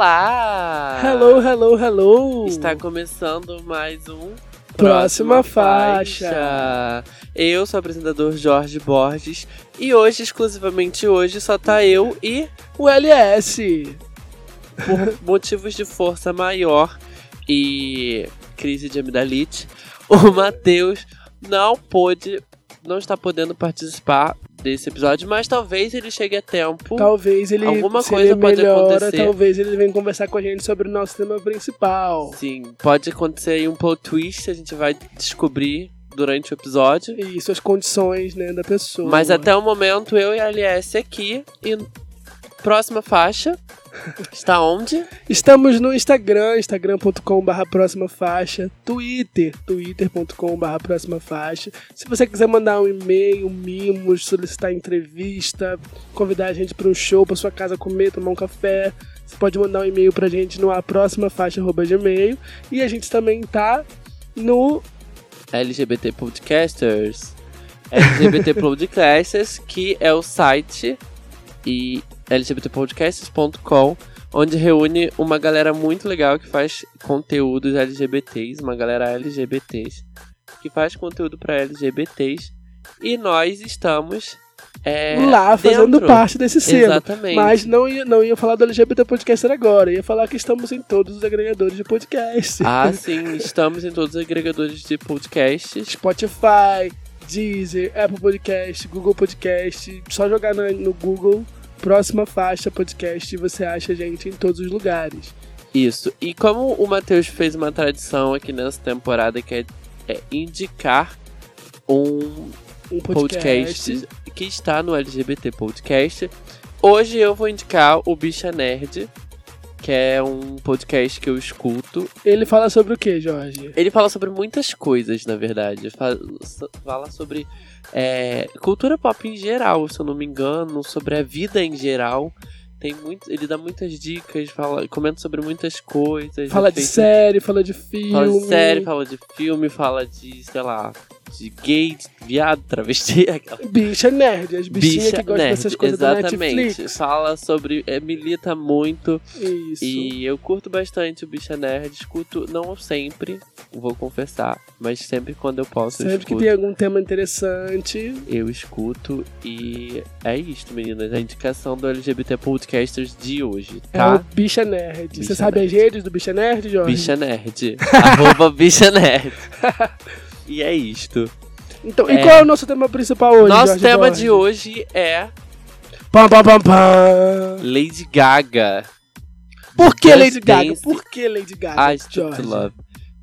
Olá! Hello, hello, hello! Está começando mais um Próxima, faixa. Eu sou o apresentador Jorge Borges e hoje, exclusivamente hoje, só tá eu e, O LS. por motivos de força maior e crise de amidalite, o Matheus não pôde, não está podendo participar desse episódio, mas talvez ele chegue a tempo. Talvez ele Alguma coisa ele pode melhora, acontecer. talvez ele venha conversar com a gente sobre o nosso tema principal. Sim, pode acontecer aí um plot twist, a gente vai descobrir durante o episódio. E isso, as condições, né, da pessoa. Mas até o momento, eu e a LS aqui. E próxima faixa está onde? Estamos no Instagram, instagram.com.br próxima faixa, Twitter, twitter.com.br próxima faixa. Se você quiser mandar um e-mail, um mimos, solicitar entrevista, convidar a gente para um show, para sua casa comer, tomar um café, você pode mandar um e-mail pra gente no aproximafaixa.gmail. E a gente também tá no LGBT Podcasters. LGBT Podcasters, que é o site e lgbtpodcasts.com, onde reúne uma galera muito legal que faz conteúdos LGBTs, uma galera LGBTs que faz conteúdo para LGBTs. E nós estamos é, lá fazendo dentro. parte desse selo. Exatamente. Mas não ia, não ia falar do LGBT Podcaster agora, ia falar que estamos em todos os agregadores de podcast. Ah, sim, estamos em todos os agregadores de podcasts. Spotify, Deezer, Apple Podcast, Google Podcast. Só jogar na- no Google próxima faixa podcast você acha a gente em todos os lugares. Isso. E como o Matheus fez uma tradição aqui nessa temporada que é, é indicar um Um podcast. podcast que está no LGBT Podcast, hoje eu vou indicar o Bicha Nerd, que é um podcast que eu escuto. Ele fala sobre o que, Jorge? Ele fala sobre muitas coisas, na verdade. Fa- Fala sobre é, cultura pop em geral, se eu não me engano, sobre a vida em geral. Tem muito, ele dá muitas dicas, fala, comenta sobre muitas coisas. Fala de série, fala de filme. Fala de série, fala de filme, fala de, sei lá, de gay, de viado, travesti, aquela Bicha nerd, as bichinhas bicha que gostam nerd, dessas coisas da exatamente. Netflix. Fala sobre, é, milita muito Isso. e eu curto bastante o Bicha Nerd, escuto não sempre, vou confessar, mas sempre quando eu posso eu Sempre que escuto. tem algum tema interessante, Eu escuto e é isto, meninas, a indicação do LGBT Podcasters de hoje, é tá? o Bicha Nerd. Bicha Você sabe Nerd. as redes do Bicha Nerd, Jorge? Bicha Nerd. arroba Bicha Nerd. E é isto. Então, É. e qual é o nosso tema principal hoje, Nosso Jorge tema Borges? de hoje é Pam, pam, pam, pam. Lady Gaga. Por que Just Lady Gaga? Dance. Por que Lady Gaga, I Jorge? to Love.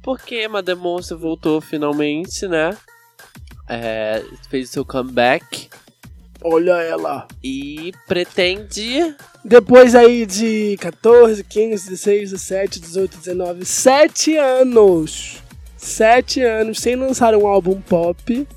Porque Madame Monster voltou finalmente, né? É, fez seu comeback Olha ela. e pretende. Depois aí de 14, 15, 16, 17, 18, 19, 7 anos. 7 anos sem lançar um álbum pop.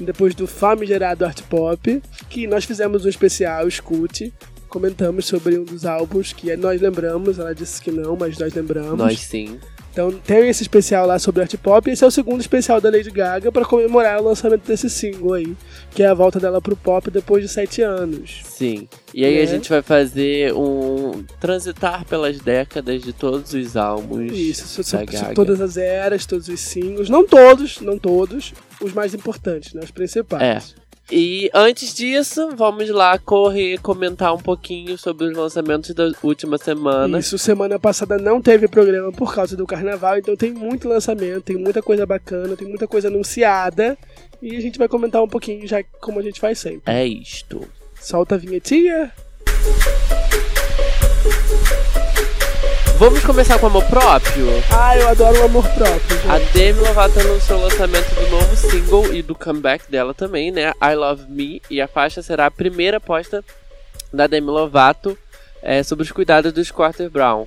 Depois do famigerado art pop. Que nós fizemos um especial, escute. Comentamos sobre um dos álbuns que nós lembramos. Ela disse que não, mas nós lembramos. Nós sim. Então tem esse especial lá sobre art pop. Esse é o segundo especial da Lady Gaga para comemorar o lançamento desse single aí. Que é a volta dela pro pop depois de 7 anos. Sim. E aí Né? a gente vai fazer um. transitar pelas décadas de todos os álbuns. Isso, so- so- da Gaga. todas as eras, todos os singles. Não todos, não todos. Os mais importantes, né? Os principais. E antes disso, vamos lá correr comentar um pouquinho sobre os lançamentos da última semana. Isso, semana passada não teve programa por causa do carnaval, então tem muito lançamento, tem muita coisa bacana, tem muita coisa anunciada. E a gente vai comentar um pouquinho já como a gente faz sempre. É isto. Solta a vinhetinha. Vamos começar com amor próprio? Ah, eu adoro o amor próprio. gente. A Demi Lovato anunciou o lançamento do novo single e do comeback dela também, né? I Love Me. E a faixa será a primeira aposta da Demi Lovato é, sobre os cuidados do Squatter Brown.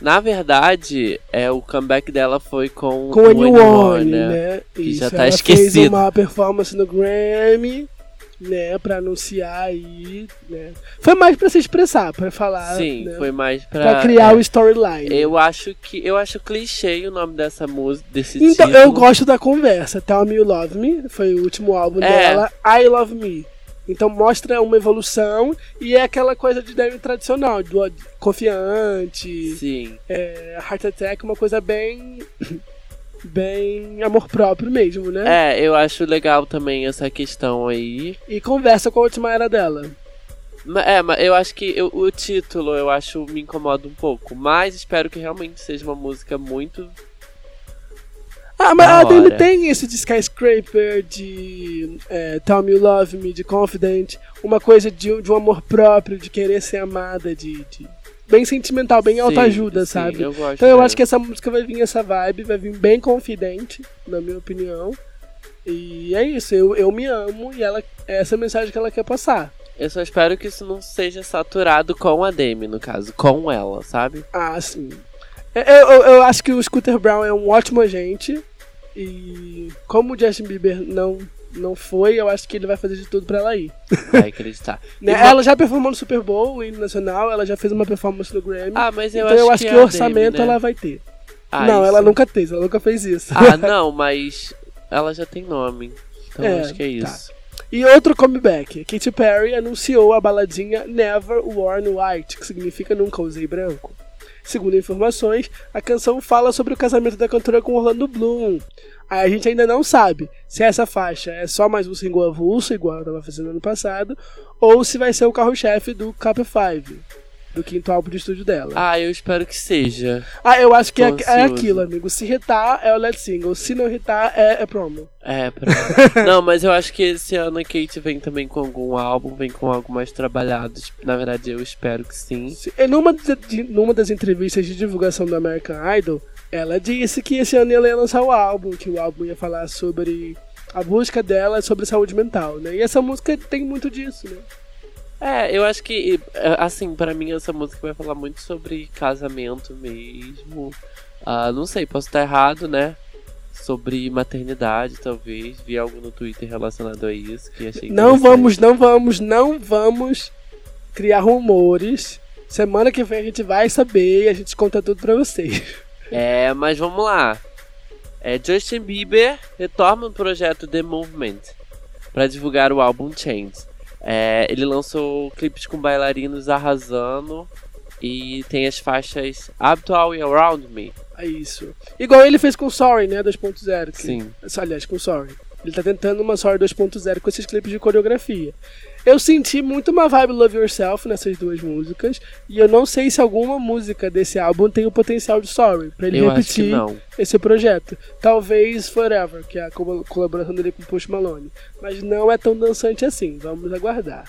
Na verdade, é, o comeback dela foi com, Com o Anyone, One, né? né? Que Isso, já tá ela esquecido. fez uma performance no Grammy, né? Pra anunciar aí, né? Foi mais pra se expressar, pra falar. Sim, né? foi mais pra. Pra criar é, o storyline. Eu acho que eu acho clichê o nome dessa música, desse Então, título. eu gosto da conversa. Tell Me You Love Me, foi o último álbum É. dela. I Love Me. Então mostra uma evolução e é aquela coisa de Demi tradicional, do confiante, Sim. é, Heart Attack, uma coisa bem. Bem amor próprio mesmo, né? É, eu acho legal também essa questão aí. E conversa com a última era dela. É, mas eu acho que eu- o título eu acho me incomoda um pouco. Mas espero que realmente seja uma música muito. Ah, mas a Demi tem isso de Skyscraper, de é, Tell Me You Love Me, de Confident, uma coisa de, de um amor próprio, de querer ser amada, de. de- bem sentimental, bem Sim, autoajuda, sim, sabe? Eu gosto Então eu dela. acho que essa música vai vir essa vibe, vai vir bem confidente, na minha opinião. E é isso, eu, eu me amo e ela é essa mensagem que ela quer passar. Eu só espero que isso não seja saturado com a Demi, no caso, com ela, sabe? Ah, sim. Eu, eu, eu acho que o Scooter Brown é um ótimo agente. E como o Justin Bieber não, não foi, eu acho que ele vai fazer de tudo pra ela ir. Vai acreditar. Né? Ela já performou no Super Bowl, o hino nacional, ela já fez uma performance no Grammy. Ah, mas eu então acho eu acho que, que, é a orçamento Demi, né? ela vai ter. Ah, não, isso. ela nunca fez, ela nunca fez isso. Ah, não, mas ela já tem nome. Então É, acho que é tá. isso. E outro comeback. Katy Perry anunciou a baladinha Never Worn White, que significa nunca usei branco. Segundo informações, a canção fala sobre o casamento da cantora com Orlando Bloom. A gente ainda não sabe se essa faixa é só mais um single avulso, igual ela estava fazendo ano passado, ou se vai ser o carro-chefe do Cap 5, do quinto álbum de estúdio dela. Ah, eu espero que seja. Ah, eu acho que é, é aquilo, amigo. Se hitar, é o lead single. Se não hitar, é, é promo. É, pra... Não, mas eu acho que esse ano a Kate vem também com algum álbum, vem com algo mais trabalhado. Na verdade, eu espero que sim. E Numa, de- numa das entrevistas de divulgação do American Idol, ela disse que esse ano ela ia lançar o álbum, que o álbum ia falar sobre a busca dela sobre saúde mental, né? E essa música tem muito disso, né? É, eu acho que, é, assim, pra mim essa música vai falar muito sobre casamento mesmo. Ah, não sei, posso estar errado, né? Sobre maternidade, talvez. Vi algo no Twitter relacionado a isso que achei Não vamos, não vamos, não vamos criar rumores. Semana que vem a gente vai saber e a gente conta tudo pra vocês. É, mas vamos lá. É, Justin Bieber retorna no projeto The Movement para divulgar o álbum Change. É, ele lançou clipes com bailarinos arrasando e tem as faixas Habitual e Around Me. É isso. Igual ele fez com Sorry, né? 2.0. que- Sim. Aliás, com Sorry. Ele tá tentando uma Sorry 2.0 com esses clipes de coreografia. Eu senti muito uma vibe Love Yourself nessas duas músicas. E eu não sei se alguma música desse álbum tem o potencial de Sorry. Pra ele Eu acho que repetir não. esse projeto. Talvez Forever, que é a co- colaboração dele com o Post Malone. Mas não é tão dançante assim. Vamos aguardar.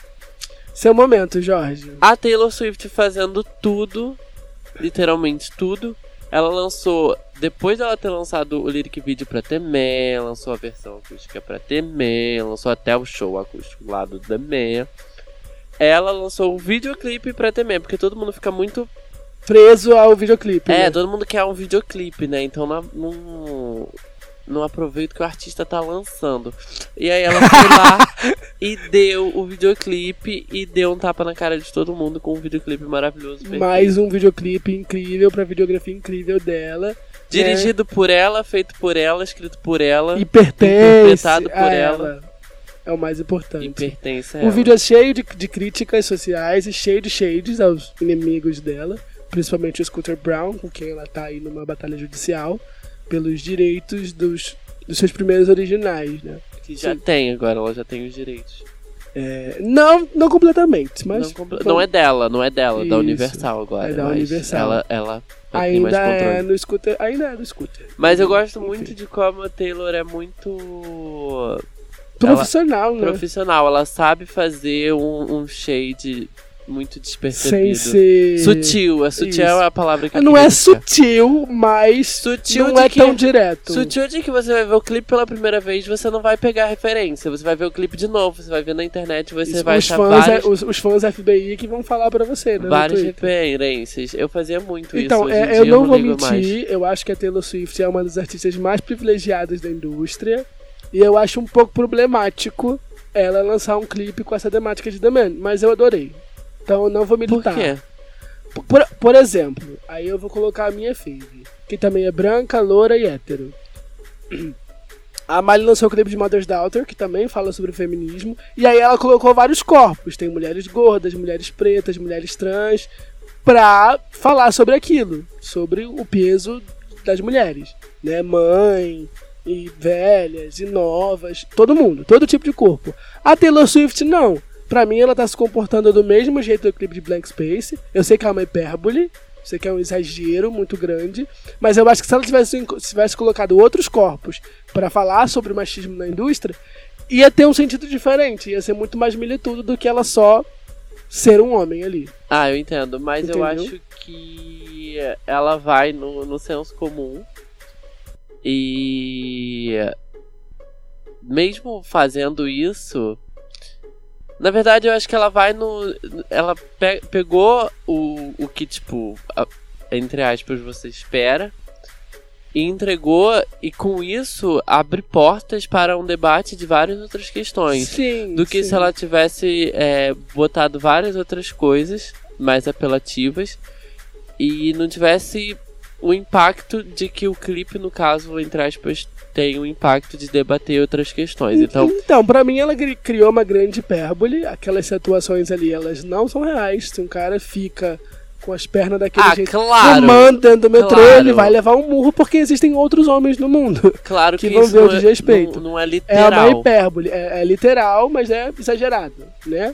Seu momento, Jorge. A Taylor Swift fazendo tudo, literalmente tudo. Ela lançou, depois dela ter lançado o lyric video pra Temé, lançou a versão acústica pra Temé, lançou até o show acústico lá do Temé. Ela lançou o videoclipe pra Temé, porque todo mundo fica muito. Preso ao videoclipe. É, né? todo mundo quer um videoclipe, né? Então não, não aproveita que o artista tá lançando. E aí ela foi lá e deu o videoclipe e deu um tapa na cara de todo mundo com um videoclipe maravilhoso. Mais um videoclipe incrível pra videografia incrível dela. Dirigido por ela, feito por ela, escrito por ela, E pertence Interpretado por a ela. É o mais importante. e pertence a O ela. vídeo é cheio de, de críticas sociais e cheio de shades aos inimigos dela, principalmente o Scooter Brown, com quem ela tá aí numa batalha judicial, pelos direitos dos, dos seus primeiros originais, né? Que já Sim. tem agora, ela já tem os direitos. É, não, não completamente, mas não, compl- não é dela, não é dela, é da Isso. Universal agora. É da Universal. Ela, ela ainda é no Scooter, ainda é no Scooter. Mas eu gosto Enfim. muito de como a Taylor é muito profissional, né? profissional. Ela sabe fazer um, um shade muito Sem despercebido. ser Sutil, a sutil Isso. é a palavra que eu Não é buscar. sutil, mas Sutil não é que- tão direto. Sutil de que você vai ver o clipe pela primeira vez, você não vai pegar referência. Você vai ver o clipe de novo, você vai ver na internet, você Isso, vai os, achar fãs, várias, é- os, os fãs FBI que vão falar pra você, né? várias referências. Eu fazia muito Então, isso. Em é, dia eu não vou mentir, mais. eu acho que a Taylor Swift é uma das artistas mais privilegiadas da indústria. E eu acho um pouco problemático ela lançar um clipe com essa temática de The Man, mas eu adorei. Então eu não vou Por militar. quê? Por, por exemplo, aí eu vou colocar a minha fave, que também é branca, loura e hétero. A Miley lançou o clipe de Mother's Daughter, que também fala sobre o feminismo. E aí ela colocou vários corpos. Tem mulheres gordas, mulheres pretas, mulheres trans. Pra falar sobre aquilo. Sobre o peso das mulheres. Né? Mãe, e velhas, e novas. Todo mundo, todo tipo de corpo. A Taylor Swift, não. Pra mim, ela tá se comportando do mesmo jeito do clipe de Blank Space. Eu sei que é uma hipérbole, sei que é um exagero muito grande, mas eu acho que se ela tivesse, tivesse colocado outros corpos para falar sobre o machismo na indústria, ia ter um sentido diferente, ia ser muito mais militudo do que ela só ser um homem ali. Ah, eu entendo, mas Entendeu? eu acho que ela vai no, no senso comum e mesmo fazendo isso, na verdade, eu acho que ela vai no. Ela pe pegou o, o que, tipo, a, entre aspas, você espera e entregou, e com isso abre portas para um debate de várias outras questões. Sim. Do que sim. se ela tivesse é, botado várias outras coisas mais apelativas e não tivesse o impacto de que o clipe, no caso, entre aspas, tem o impacto de debater outras questões. Então, então para mim, ela criou uma grande hipérbole. Aquelas situações ali, elas não são reais. Se um cara fica com as pernas daquele ah, jeito claro, fumando dentro do metrô, claro. ele vai levar um murro porque existem outros homens no mundo. Claro que, que vão ver o é- desrespeito. Não, não é literal. É uma hipérbole. É, é literal, mas é exagerado, né?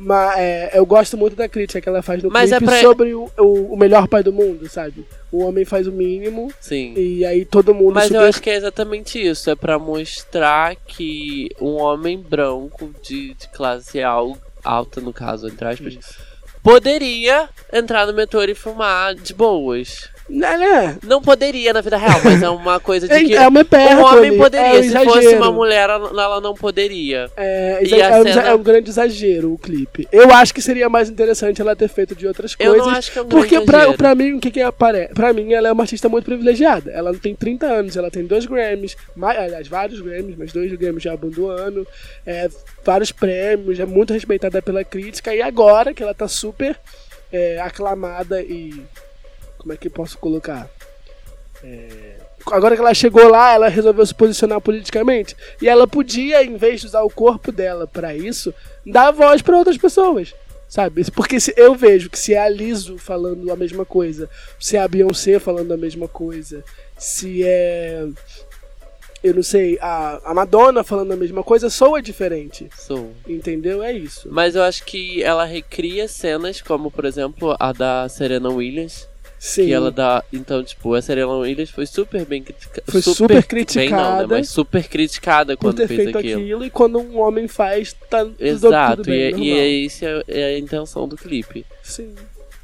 Mas é, eu gosto muito da crítica que ela faz no Mas clipe é pra- sobre o, o, o melhor pai do mundo, sabe? O homem faz o mínimo Sim. e aí todo mundo Mas super... eu acho que é exatamente isso. É pra mostrar que um homem branco de, de classe al- alta, no caso, entre aspas, Isso. poderia entrar no metrô e fumar de boas. Né, né? Não poderia na vida real, mas é uma coisa de que É uma hipérbole. um homem é poderia. um Se fosse uma mulher, ela não poderia. É, é um, cena- é um grande exagero o clipe. Eu acho que seria mais interessante ela ter feito de outras Eu coisas. não acho que é um grande Porque pra, exagero. pra mim, o que que aparece? Pra mim, ela é uma artista muito privilegiada. Ela tem 30 anos, ela tem dois Grammys, mais, aliás, vários Grammys, mas dois Grammys de álbum do ano, é, vários prêmios, é muito respeitada pela crítica. E agora que ela tá super é, aclamada e. Como é que eu posso colocar? É, agora que ela chegou lá, ela resolveu se posicionar politicamente. E ela podia, em vez de usar o corpo dela pra isso, dar voz pra outras pessoas. Sabe? Porque se, eu vejo que se é a Liso falando a mesma coisa, se é a Beyoncé falando a mesma coisa, se é. Eu não sei, a, a Madonna falando a mesma coisa, soa diferente. Sou. Entendeu? É isso. Mas eu acho que ela recria cenas, como por exemplo a da Serena Williams. Sim. Que ela dá. Então, tipo, a Serena Williams foi super bem criticada. Foi super Bem não, né? criticada Mas super criticada por quando ter fez feito aquilo. aquilo. e quando um homem faz, tá Exato, tudo bem, e, normal. e é isso é, é a intenção do clipe. Sim.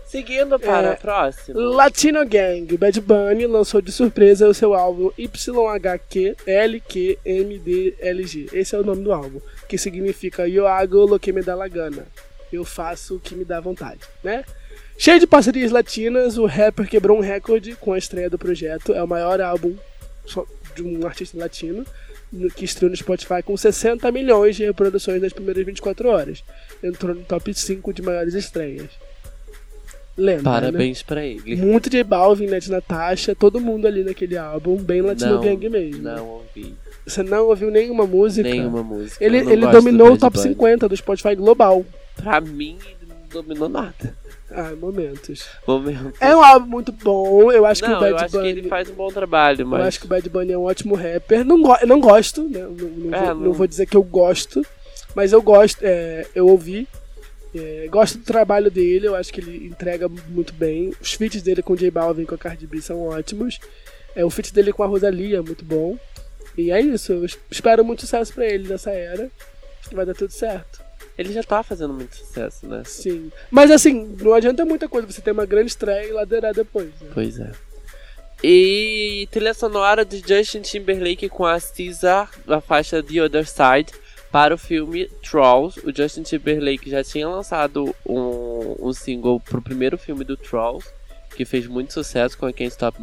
Seguindo para É, a próxima. Latino Gang, Bad Bunny lançou de surpresa o seu álbum YHQLQMDLG. Esse é o nome do álbum, que significa Yo hago lo que me dá la gana. Eu faço o que me dá vontade, né? Cheio de parcerias latinas, o rapper quebrou um recorde com a estreia do projeto. É o maior álbum de um artista latino no- que estreou no Spotify com 60 milhões de reproduções nas primeiras 24 horas. Entrou no top 5 de maiores estreias. Lembra, né? Parabéns pra ele. Muito J Balvin, Net Natasha, todo mundo ali naquele álbum, bem Latino Não, Gang mesmo. Não ouvi Você não ouviu nenhuma música? nenhuma música. Ele, ele dominou do o top Bunny. 50 do Spotify global. Pra mim, ele não dominou nada. Ah, momentos. Momento. É um álbum muito bom, eu acho não, que o Bad eu acho Bunny... que ele faz um bom trabalho, mas. Eu acho que o Bad Bunny é um ótimo rapper. Não, go não gosto, né? Não, não, É, vou, não- vou dizer que eu gosto, mas eu gosto, é, eu ouvi. É, gosto do trabalho dele, eu acho que ele entrega muito bem. Os feats dele com o J Balvin e com a Cardi B são ótimos. É, o feat dele com a Rosalia é muito bom. E é isso, eu es- espero muito sucesso pra ele nessa era. Vai dar tudo certo. Ele já tá fazendo muito sucesso, né? Sim. Mas assim, não adianta muita coisa você ter uma grande estreia e ladeirar depois. Né? Pois é. E trilha sonora de Justin Timberlake com a SZA, a faixa The Other Side, para o filme Trolls. O Justin Timberlake já tinha lançado um, um single pro primeiro filme do Trolls, que fez muito sucesso com a Can't Stop,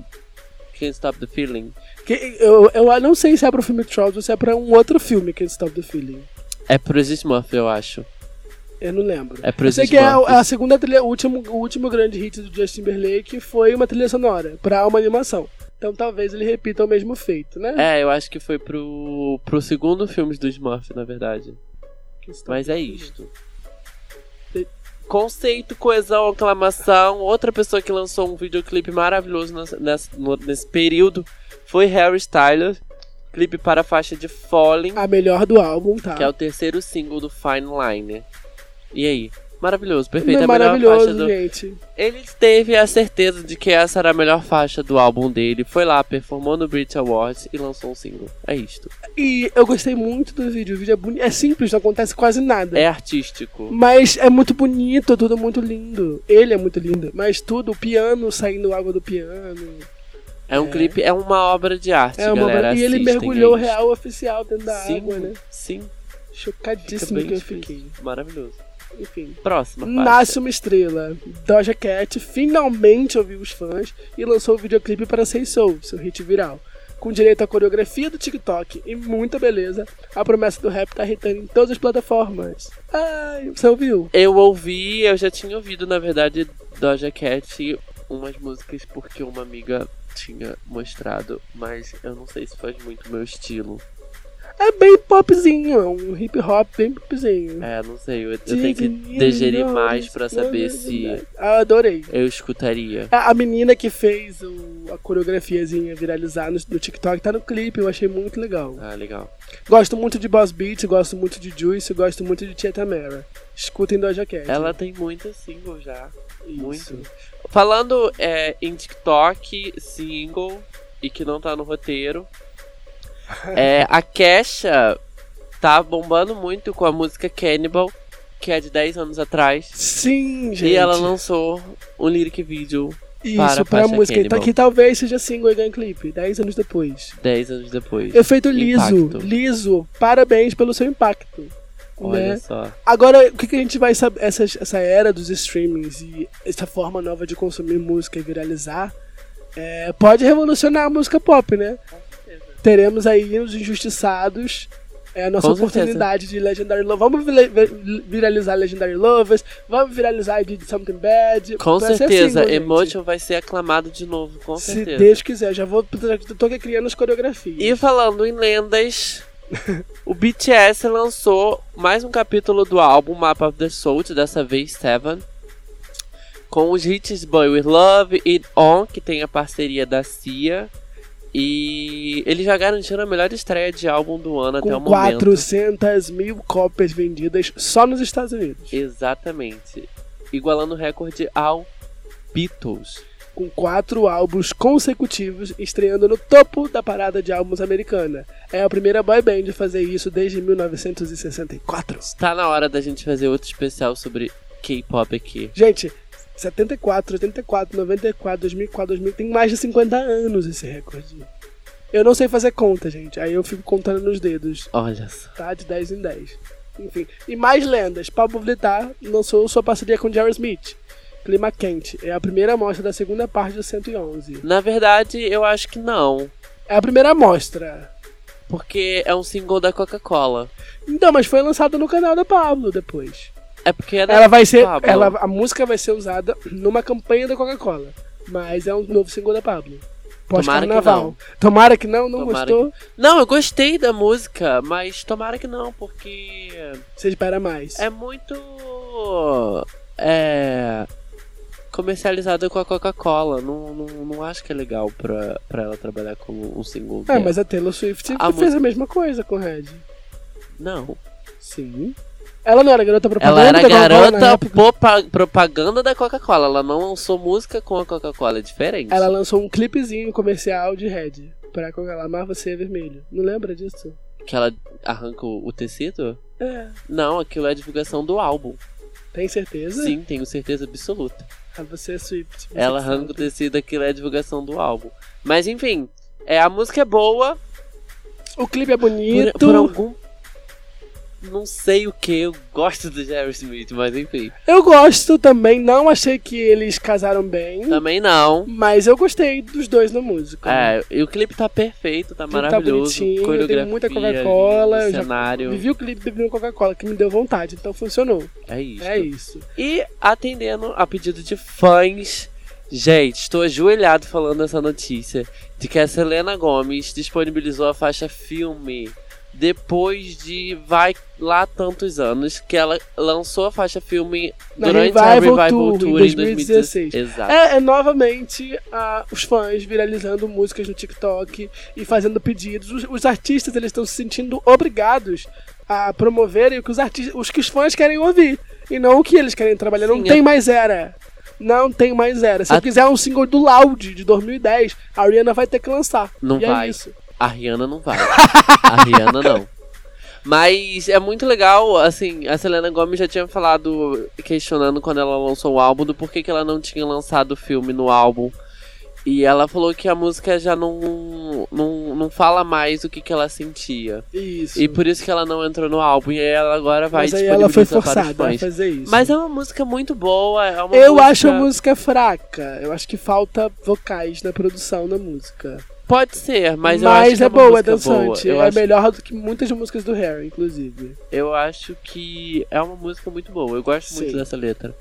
Can't Stop the Feeling. Que, eu, eu não sei se é pro filme Trolls ou se é pra um outro filme que Stop the Feeling. É pro Exist Murphy, eu acho. Eu não lembro. É pro Eu sei que é a, segunda trilha, o último, o último grande hit do Justin Timberlake foi uma trilha sonora pra uma animação. Então talvez ele repita o mesmo feito, né? É, eu acho que foi pro, pro segundo filme do Smurf, na verdade. Mas é isto. Conceito, coesão, aclamação. Outra pessoa que lançou um videoclipe maravilhoso nessa- nessa- no- nesse período foi Harry Styles. Clipe para a faixa de Falling, A melhor do álbum, tá? que é o terceiro single do Fine Line. E aí? Maravilhoso, perfeito. é a melhor maravilhoso, faixa do... gente. Ele teve a certeza de que essa era a melhor faixa do álbum dele. Foi lá, performou no Brit Awards e lançou um single. É isto. E eu gostei muito do vídeo. O vídeo é bonito. É simples, não acontece quase nada. É artístico. Mas é muito bonito, tudo muito lindo. Ele é muito lindo. Mas tudo, o piano saindo água do piano. É um É. clipe, é uma obra de arte, É uma galera. E ele mergulhou isto. real oficial dentro da sim, água, né? Sim, Chocadíssimo que eu fiquei. Maravilhoso. Enfim. Próxima faixa. Nasce uma estrela. Doja Cat finalmente ouviu os fãs e lançou o videoclipe para Say Soul, seu hit viral. Com direito à coreografia do TikTok e muita beleza, a promessa do rap tá hitando em todas as plataformas. Ai, você ouviu? Eu ouvi, eu já tinha ouvido, na verdade, Doja Cat umas músicas porque uma amiga tinha mostrado, mas eu não sei se faz muito meu estilo. É bem popzinho, é um hip hop bem popzinho. É, não sei, eu, eu tenho que digerir mais pra saber se Ah, adorei. eu escutaria. A a menina que fez o- a coreografiazinha viralizar no, no TikTok tá no clipe, eu achei muito legal. Ah, legal. Gosto muito de Boss Beats, gosto muito de Juice, gosto muito de Tia Tamara. Escutem Doja Cat. Ela tem muita single já. Isso. Muito. Falando é, em TikTok, single, e que não tá no roteiro. é, a Kesha tá bombando muito com a música Cannibal, que é de 10 anos atrás. Sim, gente. E ela lançou um lyric video Isso, para a pra música. Cannibal. Que talvez seja single e ganhe clipe, 10 anos depois. 10 anos depois. Efeito liso, Impacto. liso. Parabéns pelo seu impacto. Olha né? só. Agora, o que, que a gente vai saber? Essa, essa era dos streamings e essa forma nova de consumir música e viralizar é, pode revolucionar a música pop, né? Teremos aí os injustiçados. É a nossa Com certeza. oportunidade de Legendary Lovers. Vamos vira- vi- viralizar Legendary Lovers. Vamos viralizar I Did Something Bad. Com Vai certeza, gente. Emotion vai ser aclamado de novo, com Se certeza. Deus quiser, já vou. Tô aqui criando as coreografias. E falando em lendas, o BTS lançou mais um capítulo do álbum Map of the Soul, dessa vez Seven, com os hits Boy With Love e On, que tem a parceria da Cia. E eles já garantiram a melhor estreia de álbum do ano até o com momento. 400 mil cópias vendidas só nos Estados Unidos. Exatamente. Igualando o recorde ao Beatles. Com quatro álbuns consecutivos estreando no topo da parada de álbuns americana. É a primeira boy band a fazer isso desde 1964. Está na hora da gente fazer outro especial sobre K-pop aqui. Gente, 74, 84, 94, 2004, 2000, tem mais de 50 anos esse recorde. Eu não sei fazer conta, gente. Aí eu fico contando nos dedos, Olha só. tá? De 10 em 10. Enfim. E mais lendas. Pablo Vittar lançou sua parceria com Jerry Smith. Clima Quente. É a primeira amostra da segunda parte do 111. Na verdade, eu acho que não. É a primeira amostra. Porque é um single da Coca-Cola. Então, mas foi lançado no canal da Pablo depois. É porque é Ela vai ser. Pablo. Ela, a música vai ser usada numa campanha da Coca-Cola. Mas é um novo single da Pablo. Tomara que Pós-carnaval. não. Tomara que não, não Tomara gostou. Não, eu gostei da música, mas tomara que não, porque Você espera mais. é muito. É. Comercializada com a Coca-Cola. Não, não, não acho que é legal pra, pra ela trabalhar como um single. É, dela. mas a Taylor Swift A fez a mesma coisa com Red. Não. Sim. Ela não era garota propaganda Ela era da garota propaganda da Coca-Cola. Ela não lançou música com a Coca-Cola. É diferente. Ela lançou um clipezinho comercial de Red. Pra Coca-Cola. Amar você é vermelho. Não lembra disso? Que ela arranca o o tecido? É. Não, aquilo é a divulgação do álbum. Tem certeza? Sim, tenho certeza absoluta. Você é Swift. Ela arranca o tecido, aquilo é a divulgação do álbum. Mas enfim, é, a música é boa. O clipe é Por, bonito. por algum. Não sei o que, eu gosto do Jerry Smith, mas enfim. Eu gosto também, não achei que eles casaram bem, Também não. mas eu gostei dos dois na música. É, e o clipe tá perfeito, tá tá maravilhoso. bonitinho, coreografia, muita Coca-Cola, cenário. Vivi o clipe bebendo Coca-Cola, que me deu vontade, então funcionou. É isso. É isso. E atendendo a pedido de fãs, Gente, estou ajoelhado falando essa notícia de que a Selena Gomes disponibilizou a faixa filme depois de vai lá tantos anos que ela lançou a faixa filme Na durante Revival a Revival Tour, Tour, em em 2016. 2016. Exato. É, é novamente ah, os fãs viralizando músicas no TikTok e fazendo pedidos. Os, os artistas eles estão se sentindo obrigados a promoverem o que os artistas, os que os fãs querem ouvir e não o que eles querem trabalhar. não Sim, tem é- mais era. Não tem mais era. Se A- eu quiser um single do Loud de 2010, a Ariana vai ter que lançar. Não e vai. É isso. A Rihanna não vai. A Rihanna não. Mas é muito legal, assim, a Selena Gomez já tinha falado, questionando quando ela lançou o álbum, do porquê que ela não tinha lançado o filme no álbum. E ela falou que a música já não, não, não fala mais o que, que ela sentia. Isso. E por isso que ela não entrou no álbum. E aí ela agora vai Mas aí ela foi forçada a fazer isso. Mas é uma música muito boa. É uma eu música... acho a música fraca. Eu acho que falta vocais na produção da música. Pode ser, mas, eu acho Mas que é, uma boa, é dançante. boa. Eu é acho melhor do que muitas músicas do Harry, inclusive. Eu acho que é uma música muito boa. Eu gosto muito Sim. dessa letra.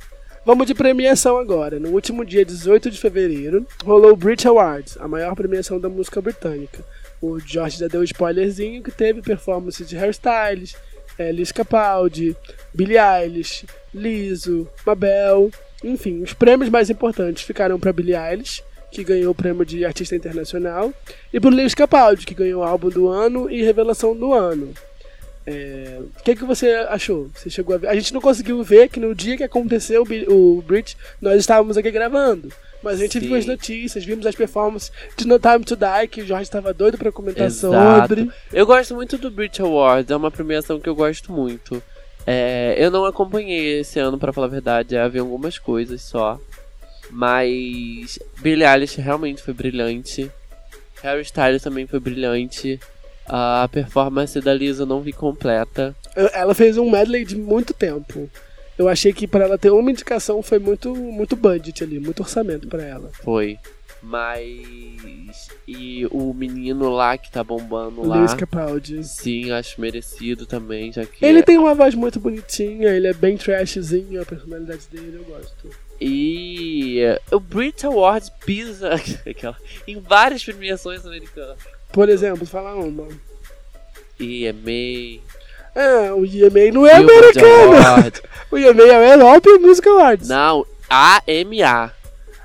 Vamos de premiação agora. No último dia 18 de fevereiro, rolou o Brit Awards, a maior premiação da música britânica. O Jorge já deu um spoilerzinho que teve performance de hairstyles, é, Liz Capaldi, Billie Eilish, Lizzo, Mabel. Enfim, os prêmios mais importantes ficaram para Billie Eilish, que ganhou o prêmio de artista internacional, e para Liz Capaldi, que ganhou o álbum do ano e revelação do ano. É, O que, que você achou? Você chegou a ver? A gente não conseguiu ver que no dia que aconteceu o Brit, nós estávamos aqui gravando. Mas a gente Sim. viu as notícias, vimos as performances de No Time to Die, que o Jorge estava doido pra comentar Exato. sobre. Eu gosto muito do Brit Awards, é uma premiação que eu gosto muito. É, eu não acompanhei esse ano, pra falar a verdade, vi algumas coisas só. Mas Billie Eilish realmente foi brilhante. Harry Styles também foi brilhante. A performance da Lisa eu não vi completa. Ela fez um medley de muito tempo. Eu achei que pra ela ter uma indicação foi muito, muito budget ali, muito orçamento pra ela. Foi. Mas. E o menino lá que tá bombando lá. Lewis Capaldi. Sim, acho merecido também, já que. Ele tem uma voz muito bonitinha, ele é bem trashzinho, a personalidade dele eu gosto. E o Brit Awards pisa aquela, em várias premiações americanas. Por exemplo, fala uma. EMA, É, o EMA não é Billboard americano. Award. O EMA é o European Music Awards. Não, AMA.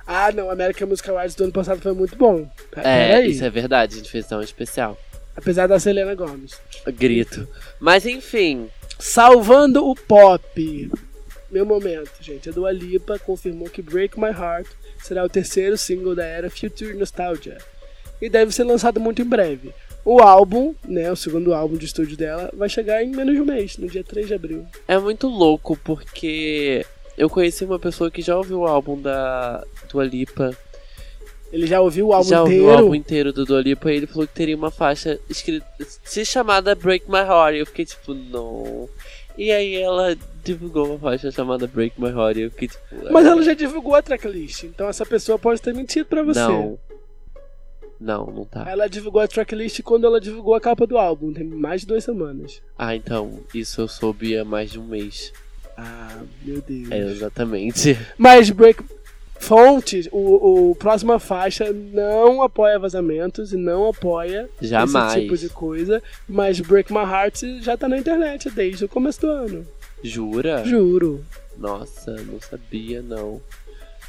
Ah, não, American Music Awards do ano passado foi muito bom. É, isso é verdade, a gente fez um especial. Apesar da Selena Gomez. Grito. Mas enfim, Salvando o pop. Meu momento, gente. A Dua Lipa confirmou que Break My Heart será o terceiro single da era Future Nostalgia. E deve ser lançado muito em breve. O álbum, né, o segundo álbum de estúdio dela, vai chegar em menos de um mês, no dia 3 de abril. é muito louco porque eu conheci uma pessoa que já ouviu o álbum da Dua Lipa. Ele já ouviu o álbum já ouviu inteiro? o álbum inteiro do Dua Lipa e ele falou que teria uma faixa escrita se chamada Break My Heart. E eu fiquei tipo, não. E aí ela divulgou uma faixa chamada Break My Heart e eu fiquei tipo. Mas "Ah, ela já divulgou a tracklist, então essa pessoa pode ter mentido pra você. Não. Não, não tá. Ela divulgou a tracklist quando ela divulgou a capa do álbum, tem mais de duas semanas. Ah, então, isso eu soube há mais de um mês. Ah, meu Deus. É, exatamente. Mas Break Fontes, o, o próxima faixa não apoia vazamentos e não apoia Jamais. esse tipo de coisa. Mas Break My Heart já tá na internet desde o começo do ano. Jura? Juro. Nossa, não sabia, não.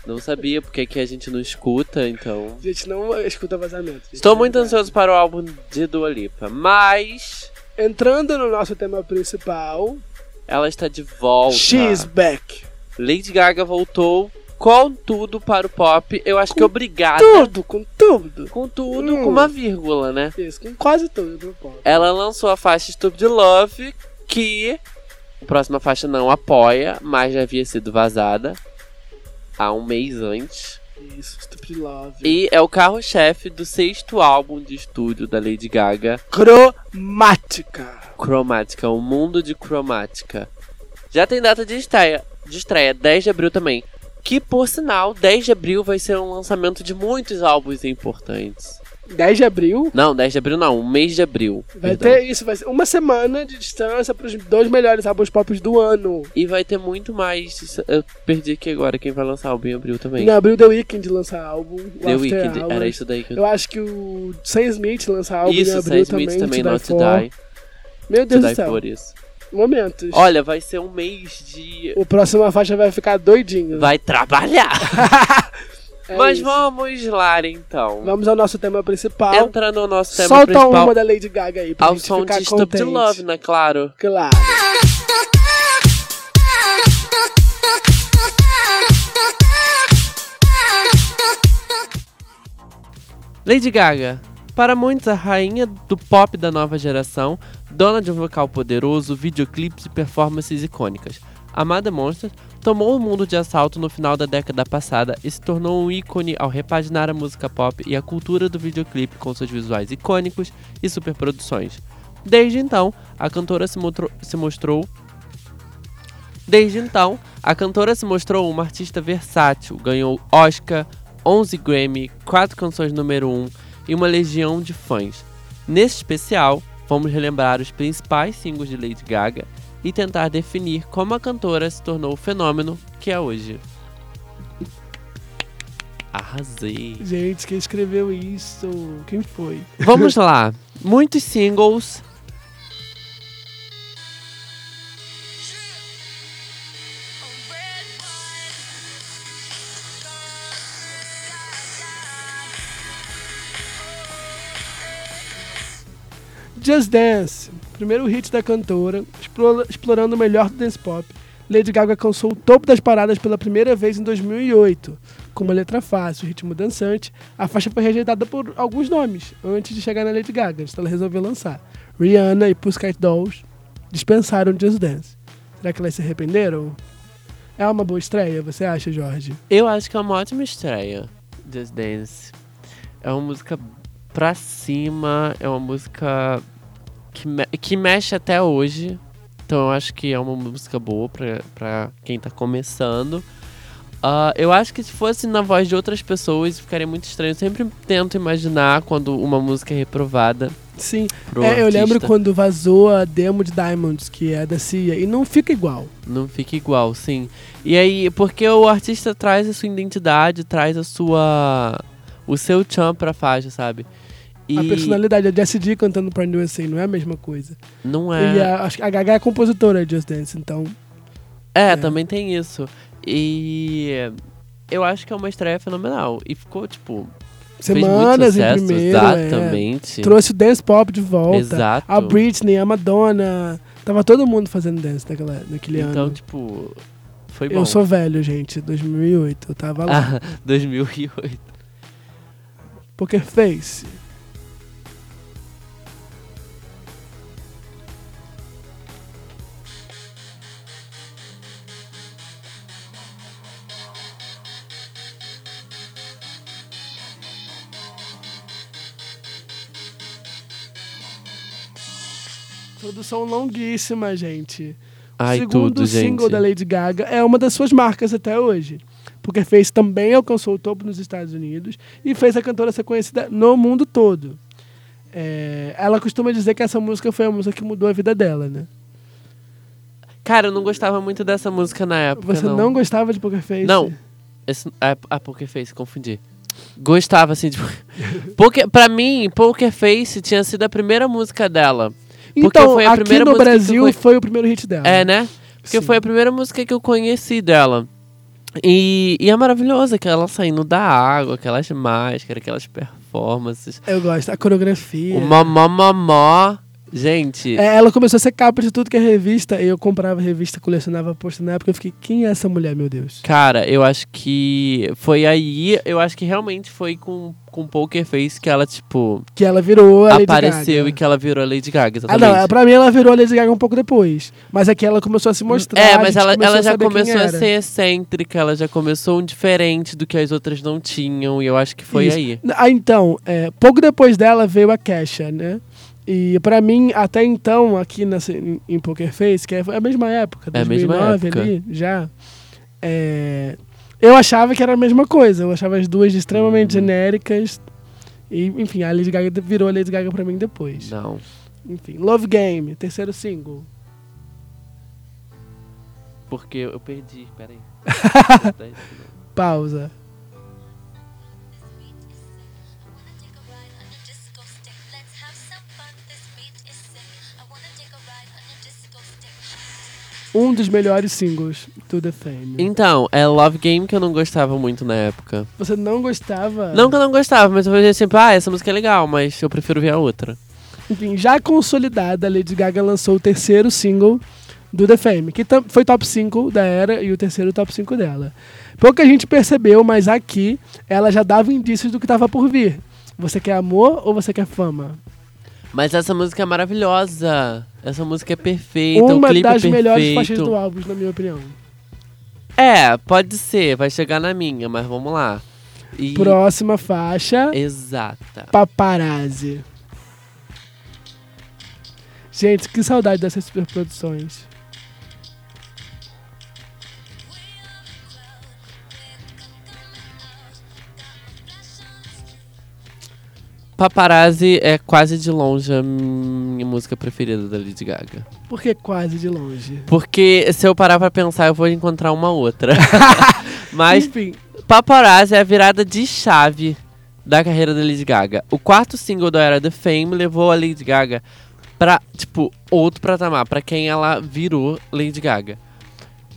Não sabia porque aqui a gente não escuta, então. A gente não escuta vazamento. Estou muito ansioso para o álbum de Dua Lipa, mas Entrando no nosso tema principal, ela está de volta. She's Back. Lady Gaga voltou com tudo para o pop. Eu acho que Com obrigada. Tudo, com tudo. Com tudo, Hum. com uma vírgula, né? Isso, com quase tudo pop. Ela lançou a faixa Stupid Love, que a próxima faixa não apoia, mas já havia sido vazada há um mês antes. Isso. E é o carro-chefe do sexto álbum de estúdio da Lady Gaga, Cromática. Chromatica, o mundo de Chromatica. Já tem data de estreia, de estreia 10 de abril também. Que, por sinal, 10 de abril vai ser um lançamento de muitos álbuns importantes. 10 de abril. Não, 10 de abril não, um mês de abril. Vai perdão. ter isso, vai ser uma semana de distância pros dois melhores álbuns pop do ano. E vai ter muito mais. Eu perdi aqui agora quem vai lançar álbum em abril também. Em abril, The Weeknd lança álbum. The Weeknd, era isso daí que eu. Eu acho que o Sam Smith lança álbum em Isso, abril Sam Smith também. também, To Not to. Die. Meu To Deus do Die céu. por isso. Momentos. Olha, vai ser um mês de. O próximo faixa vai ficar doidinho. Vai trabalhar! É Mas isso. vamos lá então. Vamos ao nosso tema principal. Entra no nosso tema Solta principal. uma da Lady Gaga aí pra Ao gente som ficar de contente. Love, né? Claro. Claro. Lady Gaga. Para muitos, a rainha do pop da nova geração, dona de um vocal poderoso, videoclipes e performances icônicas. Amada Monster tomou o mundo de assalto no final da década passada e se tornou um ícone ao repaginar a música pop e a cultura do videoclipe com seus visuais icônicos e superproduções. Desde então, a cantora se, motro- se mostrou Desde então, a cantora se mostrou uma artista versátil, ganhou Oscar, 11 Grammy, 4 canções número 1 e uma legião de fãs. Nesse especial, vamos relembrar os principais singles de Lady Gaga e tentar definir como a cantora se tornou o fenômeno que é hoje. Arrasei! Gente, quem escreveu isso? Quem foi? Vamos lá! Muitos singles. Just Dance, primeiro hit da cantora, explora- explorando o melhor do dance pop. Lady Gaga alcançou o topo das paradas pela primeira vez em 2008. Com uma letra fácil, ritmo dançante, a faixa foi rejeitada por alguns nomes antes de chegar na Lady Gaga, então ela resolveu lançar. Rihanna e Pussycat Dolls dispensaram Just Dance. Será que elas se arrependeram? É uma boa estreia, você acha, Jorge? Eu acho que é uma ótima estreia. Just Dance. É uma música pra cima, é uma música que, me- que mexe até hoje. Então eu acho que é uma música boa pra, pra quem tá começando. Ah, eu acho que se fosse na voz de outras pessoas ficaria muito estranho. Eu sempre tento imaginar quando uma música é reprovada Sim, é, eu lembro quando vazou a demo de Diamonds, que é da Cia, e não fica igual. Não fica igual, sim. E aí, porque o artista traz a sua identidade, traz a sua. o seu chum pra faixa, sabe? E A personalidade, a Jessie J cantando pra New USA não é a mesma coisa. não E é. a, acho que a Gaga é a compositora de Just Dance, então. É, é. também tem isso. E. Eu acho que é uma estreia fenomenal. E ficou, tipo. Semanas fez em sucesso, primeiro. é. exatamente. Trouxe o dance pop de volta. Exato. A Britney, a Madonna. Tava todo mundo fazendo dance naquela, naquele Então, ano. tipo. Foi bom. Eu sou velho, gente. 2008. Eu tava lá. Ah, 2008. Poker Face. Produção longuíssima, gente. Ai, segundo tudo, gente. single da Lady Gaga é uma das suas marcas até hoje. Porque Face também alcançou o topo nos Estados Unidos e fez a cantora ser conhecida no mundo todo. É, ela costuma dizer que essa música foi a música que mudou a vida dela, né? Cara, eu não gostava muito dessa música na época. Você não, gostava de Poker Face? Não. Esse, ah, ah, Poker Face, confundi. Gostava, assim, de... Poker, pra mim, Poker Face tinha sido a primeira música dela. Porque Então, foi a aqui primeira no Brasil conhe- foi o primeiro hit dela. É, né? Porque Sim. foi a primeira música que eu conheci dela. E, e é maravilhosa, que ela saindo da água, aquelas máscaras, aquelas performances. Eu gosto. A coreografia. O mamó mamó. Gente, É, ela começou a ser capa de tudo que é revista. E eu comprava revista, colecionava posto na época. Eu fiquei, quem é essa mulher, meu Deus? cara, eu acho que foi aí, eu acho que realmente foi com, com Poker Face que ela, tipo, Que ela virou a Lady apareceu Gaga. e que ela virou a Lady Gaga, Ah, exatamente. não, pra mim ela virou a Lady Gaga um pouco depois. Mas aqui ela começou a se mostrar. É, mas ela, ela já começou a ser excêntrica, ela já começou um diferente do que as outras não tinham, e eu acho que foi Isso. aí. Ah, então, é, pouco depois dela veio a Kesha, né? E pra mim, até então, aqui nessa, em, em Poker Face, que é a mesma época, É a mesma 2009 época. ali, já, é, Eu achava que era a mesma coisa. Eu achava as duas extremamente Uhum. genéricas. E, enfim, a Lady Gaga virou a Lady Gaga pra mim depois. Não. Enfim, Love Game, terceiro single. Porque eu perdi, peraí. Pausa. Um dos melhores singles do The Fame. então, é Love Game que eu não gostava muito na época. Você não gostava? Não que eu não gostava, mas eu falei sempre, ah, essa música é legal, mas eu prefiro ver a outra. Enfim, já consolidada, a Lady Gaga lançou o terceiro single do The Fame, que foi top 5 da era e o terceiro top 5 dela. Pouca gente percebeu, mas aqui ela já dava indícios do que estava por vir. Você quer amor ou você quer fama? Mas essa música é maravilhosa. Essa música é perfeita, Uma clipe das é melhores faixas do álbum, na minha opinião. É, pode ser, vai chegar na minha, mas vamos lá. E... Próxima faixa, Exata. Paparazzi. Gente, que saudade dessas superproduções. Paparazzi é quase de longe a minha música preferida da Lady Gaga. Por que quase de longe? Porque se eu parar pra pensar, eu vou encontrar uma outra. Mas Enfim, Paparazzi é a virada de chave da carreira da Lady Gaga. O quarto single da Era The Fame levou a Lady Gaga pra, tipo, outro patamar, pra quem ela virou Lady Gaga.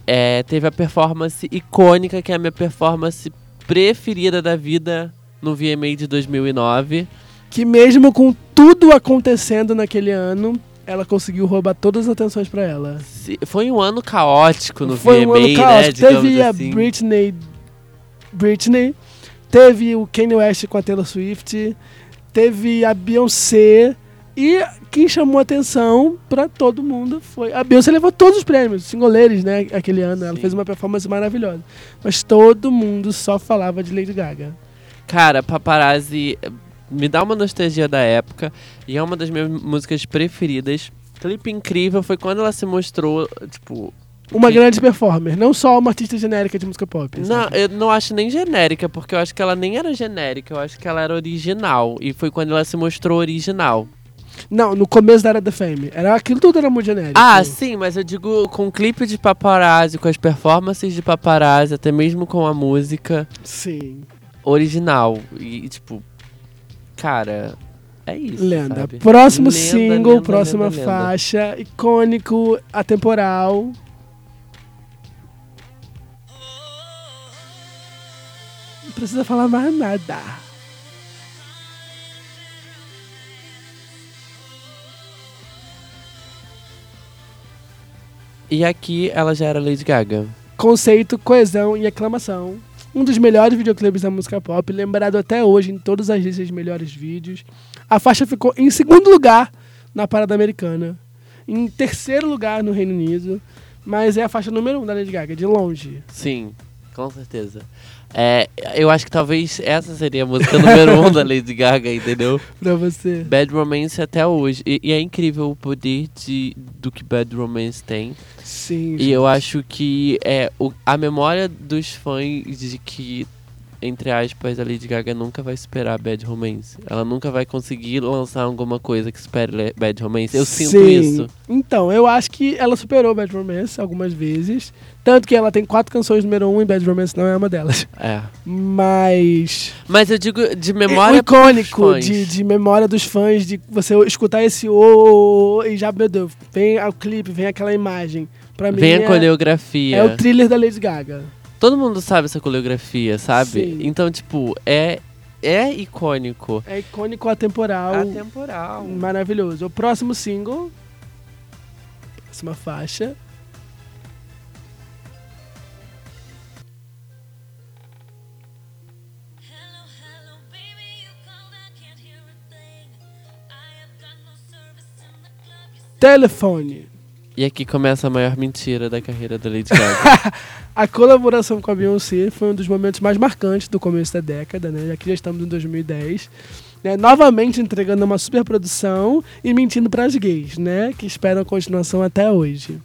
É, teve a performance icônica, que é a minha performance preferida da vida no VMA de 2009. Que mesmo com tudo acontecendo naquele ano, ela conseguiu roubar todas as atenções pra ela. Se- foi um ano caótico no Foi VMA, um ano né, caótico. digamos Teve a assim. Britney, Britney, teve o Kanye West com a Taylor Swift, teve a Beyoncé e quem chamou atenção pra todo mundo foi a Beyoncé levou todos os prêmios, singoleiros, né, aquele ano. Ela Sim. fez uma performance maravilhosa. Mas todo mundo só falava de Lady Gaga. Cara, Paparazzi me dá uma nostalgia da época e é uma das minhas músicas preferidas. Clipe incrível foi quando ela se mostrou, tipo. Uma grande performer, não só uma artista genérica de música pop. Não, sabe? eu não acho nem genérica, porque eu acho que ela nem era genérica, eu acho que ela era original. E foi quando ela se mostrou original. Não, no começo da era da Fame. Era, aquilo tudo era muito genérico. Ah, sim, mas eu digo com o clipe de paparazzi, com as performances de paparazzi, até mesmo com a música Sim. original. E, tipo, cara, é isso. Lenda. sabe? Próximo Lenda, single, lenda, próxima lenda, faixa, icônico, atemporal. Não precisa falar mais nada. E aqui ela já era Lady Gaga. Conceito, coesão e aclamação. Um dos melhores videoclipes da música pop, lembrado até hoje em todas as listas de melhores vídeos. A faixa ficou em segundo lugar na parada americana, em terceiro lugar no Reino Unido, mas é a faixa número um da Lady Gaga, de longe. Sim, com certeza. É, eu acho que talvez essa seria a música número um da Lady Gaga, entendeu? Pra você. Bad Romance até hoje. E, e é incrível o poder de, do que Bad Romance tem. Sim. E eu acho que é o, a memória dos fãs de que, entre aspas, a Lady Gaga nunca vai superar Bad Romance. Ela nunca vai conseguir lançar alguma coisa que supere Bad Romance. Eu sinto Sim. isso. Então, eu acho que ela superou Bad Romance algumas vezes. Tanto que ela tem quatro canções número um e Bad Romance não é uma delas. É. Mas. Mas eu digo de o memória icônico pros fãs. de, de memória dos fãs, de você escutar esse ô, ô, e já, meu Deus, vem o clipe, vem aquela imagem. Pra mim Vem é, a coreografia. é o thriller da Lady Gaga. Todo mundo sabe essa coreografia, sabe? Sim. Então, tipo, é, é icônico. É icônico, atemporal, Atemporal. maravilhoso. O próximo single, próxima faixa. Telefone. E aqui começa a maior mentira da carreira da Lady Gaga. A colaboração com a Beyoncé foi um dos momentos mais marcantes do começo da década, né? Aqui já estamos em 2010. Né? Novamente entregando uma superprodução e mentindo para as gays, né? Que esperam a continuação até hoje.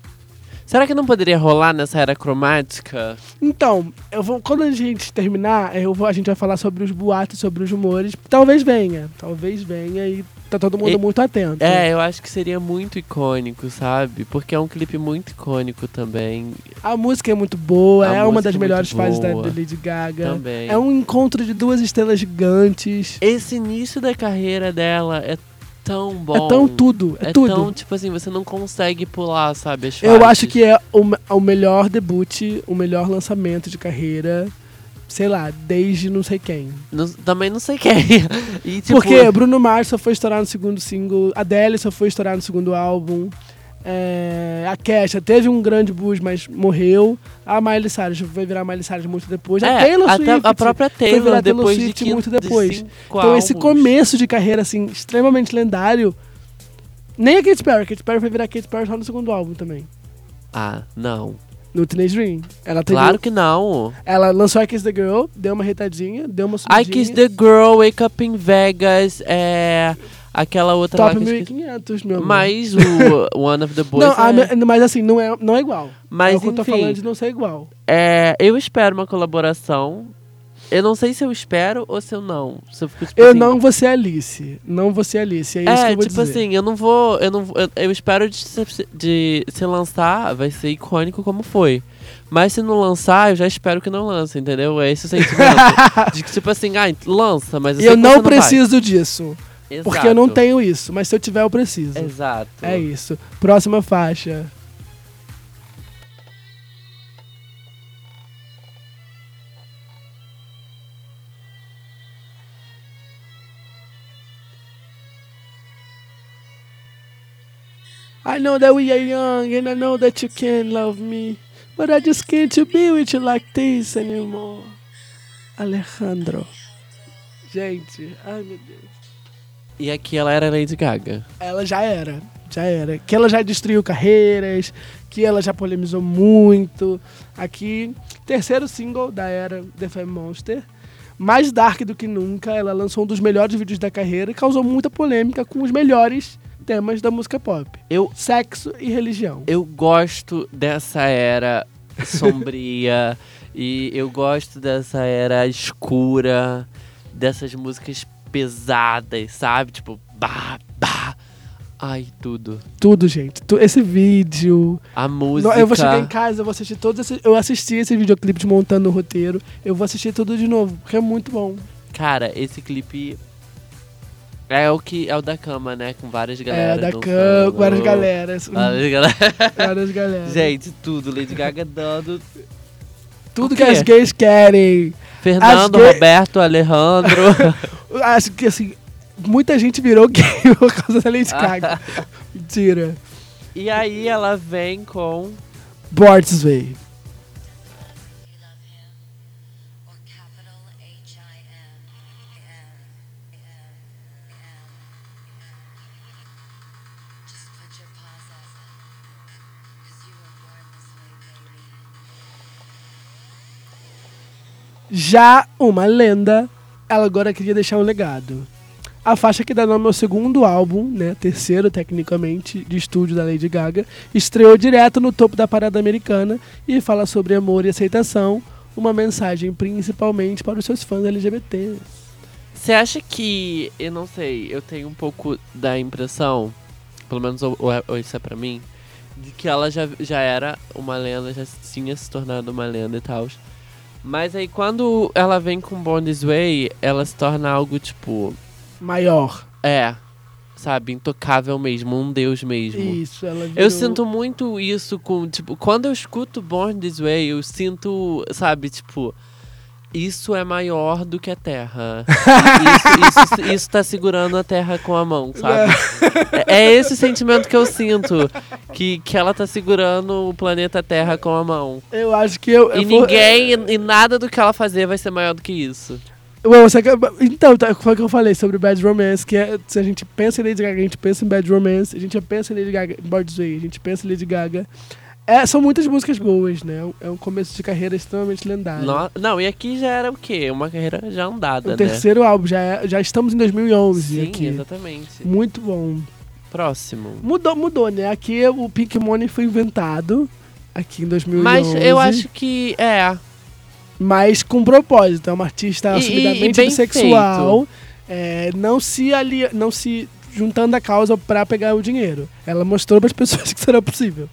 Será que não poderia rolar nessa era cromática? Então, eu vou, quando a gente terminar, eu vou, a gente vai falar sobre os boatos, sobre os rumores. Talvez venha, talvez venha e tá todo mundo E- muito atento. É, eu acho que seria muito icônico, sabe? Porque é um clipe muito icônico também. A música é muito boa, A é uma das é melhores fases da, da Lady Gaga. Também. É um encontro de duas estrelas gigantes. Esse início da carreira dela é tão bom. É tão tudo, é, É tudo. tão, tipo assim, você não consegue pular, sabe? Eu acho que é o, me- o melhor debut, o melhor lançamento de carreira, sei lá, desde não sei quem. Não- também não sei quem. E, tipo, Porque Bruno Mars só foi estourar no segundo single, Adele só foi estourar no segundo álbum, é, a Kesha teve um grande buzz, mas morreu. A Miley Cyrus vai virar Miley Cyrus muito depois. a é, Taylor até Swift a própria foi Taylor virar Taylor depois de Swift quinto, muito de depois. cinco Então esse álbuns. começo de carreira, assim, extremamente lendário... Nem a Katy Perry. A Katy Perry vai virar Katy Perry só no segundo álbum também. Ah, não. No Teenage Dream. Ela teve Claro que não. Ela lançou I Kiss the Girl, deu uma retadinha, deu uma subidinha. I Kiss the Girl, Wake Up in Vegas, é. Aquela outra Top lá esqueci. 1500, meu amor. Mas o One of the Boys. Não, a é, me- mas assim, não é, não é igual. Mas é o que eu tô enfim. falando de não ser igual. é, eu espero uma colaboração. Eu não sei se eu espero ou se eu não. Se eu fico, tipo Eu assim, não vou ser Alice. Não vou ser Alice. É isso que É, eu vou tipo dizer. assim, eu não vou. Eu, não, eu, eu espero de, se- de se lançar, vai ser icônico como foi. Mas se não lançar, eu já espero que não lance, entendeu? É esse o sentimento. de que, tipo assim, ah, lança, mas eu, eu que não você vai. preciso disso. Porque eu não Exato. tenho isso. Mas se eu tiver, eu preciso. Exato. É isso. Próxima faixa. I know that we are young and I know that you can love me, but I just can't be with you like this anymore. Alejandro. Gente, ai meu Deus. E aqui ela era Lady Gaga. Ela já era, já era. Que ela já destruiu carreiras, que ela já polemizou muito. Aqui, terceiro single da era The Fame Monster. Mais dark do que nunca, ela lançou um dos melhores vídeos da carreira e causou muita polêmica com os melhores temas da música pop. Eu, Sexo e religião. eu gosto dessa era sombria e eu gosto dessa era escura, dessas músicas pesadas, sabe? Tipo, bah, bah. Ai, tudo. Tudo, gente. Tu- Esse vídeo. A música. Eu vou chegar em casa, eu vou assistir todos esses. Eu assisti esse videoclipe de montando o roteiro. Eu vou assistir tudo de novo, porque é muito bom. Cara, esse clipe é o que é o da cama, né? Com várias É, galera. da dançando. Cam, várias galeras. Várias galera. Várias galeras. Gente, tudo. Lady Gaga dando. Tudo que as gays querem. Fernando, gay- Roberto, Alejandro. Acho que assim, muita gente virou gay por causa da Lady. Gaga. Mentira. e aí ela vem com. Bort's Já uma lenda, ela agora queria deixar um legado. A faixa que dá nome ao segundo álbum, né, terceiro tecnicamente, de estúdio da Lady Gaga, estreou direto no topo da parada americana e fala sobre amor e aceitação, uma mensagem principalmente para os seus fãs LGBT. Você acha que. Eu não sei, eu tenho um pouco da impressão, pelo menos ou, é- ou isso é pra mim, de que ela já, já era uma lenda, já tinha se tornado uma lenda e tal. Mas aí quando ela vem com Born This Way, ela se torna algo tipo. Maior. É, sabe, intocável mesmo, um deus mesmo. Isso, ela virou... Eu sinto muito isso com, tipo, quando eu escuto Born This Way, eu sinto, sabe, tipo, isso é maior do que a Terra. isso, isso, isso tá segurando a Terra com a mão, sabe? É, é esse sentimento que eu sinto, que, que ela tá segurando o planeta Terra com a mão. Eu acho que eu... E vou- ninguém, e nada do que ela fazer vai ser maior do que isso. Você quer- Então, tá, foi o que eu falei sobre Bad Romance, que é, se a gente pensa em Lady Gaga, a gente pensa em Bad Romance, a gente pensa em Lady Gaga, This Way, a gente pensa em Lady Gaga. É, são muitas músicas boas, né? É um- É um começo de carreira extremamente lendário. No- não, e aqui já era o quê? Uma carreira já andada, o né? terceiro álbum, já, é- já estamos em 2011 Sim, aqui. exatamente. Muito bom. Próximo. Mudou, mudou, né? Aqui o Pink Money foi inventado aqui em 2011. Mas eu acho que é. Mas com propósito. É uma artista E- assumidamente e bissexual. é, não se ali, não se juntando à causa pra pegar o dinheiro. Ela mostrou para as pessoas que será possível.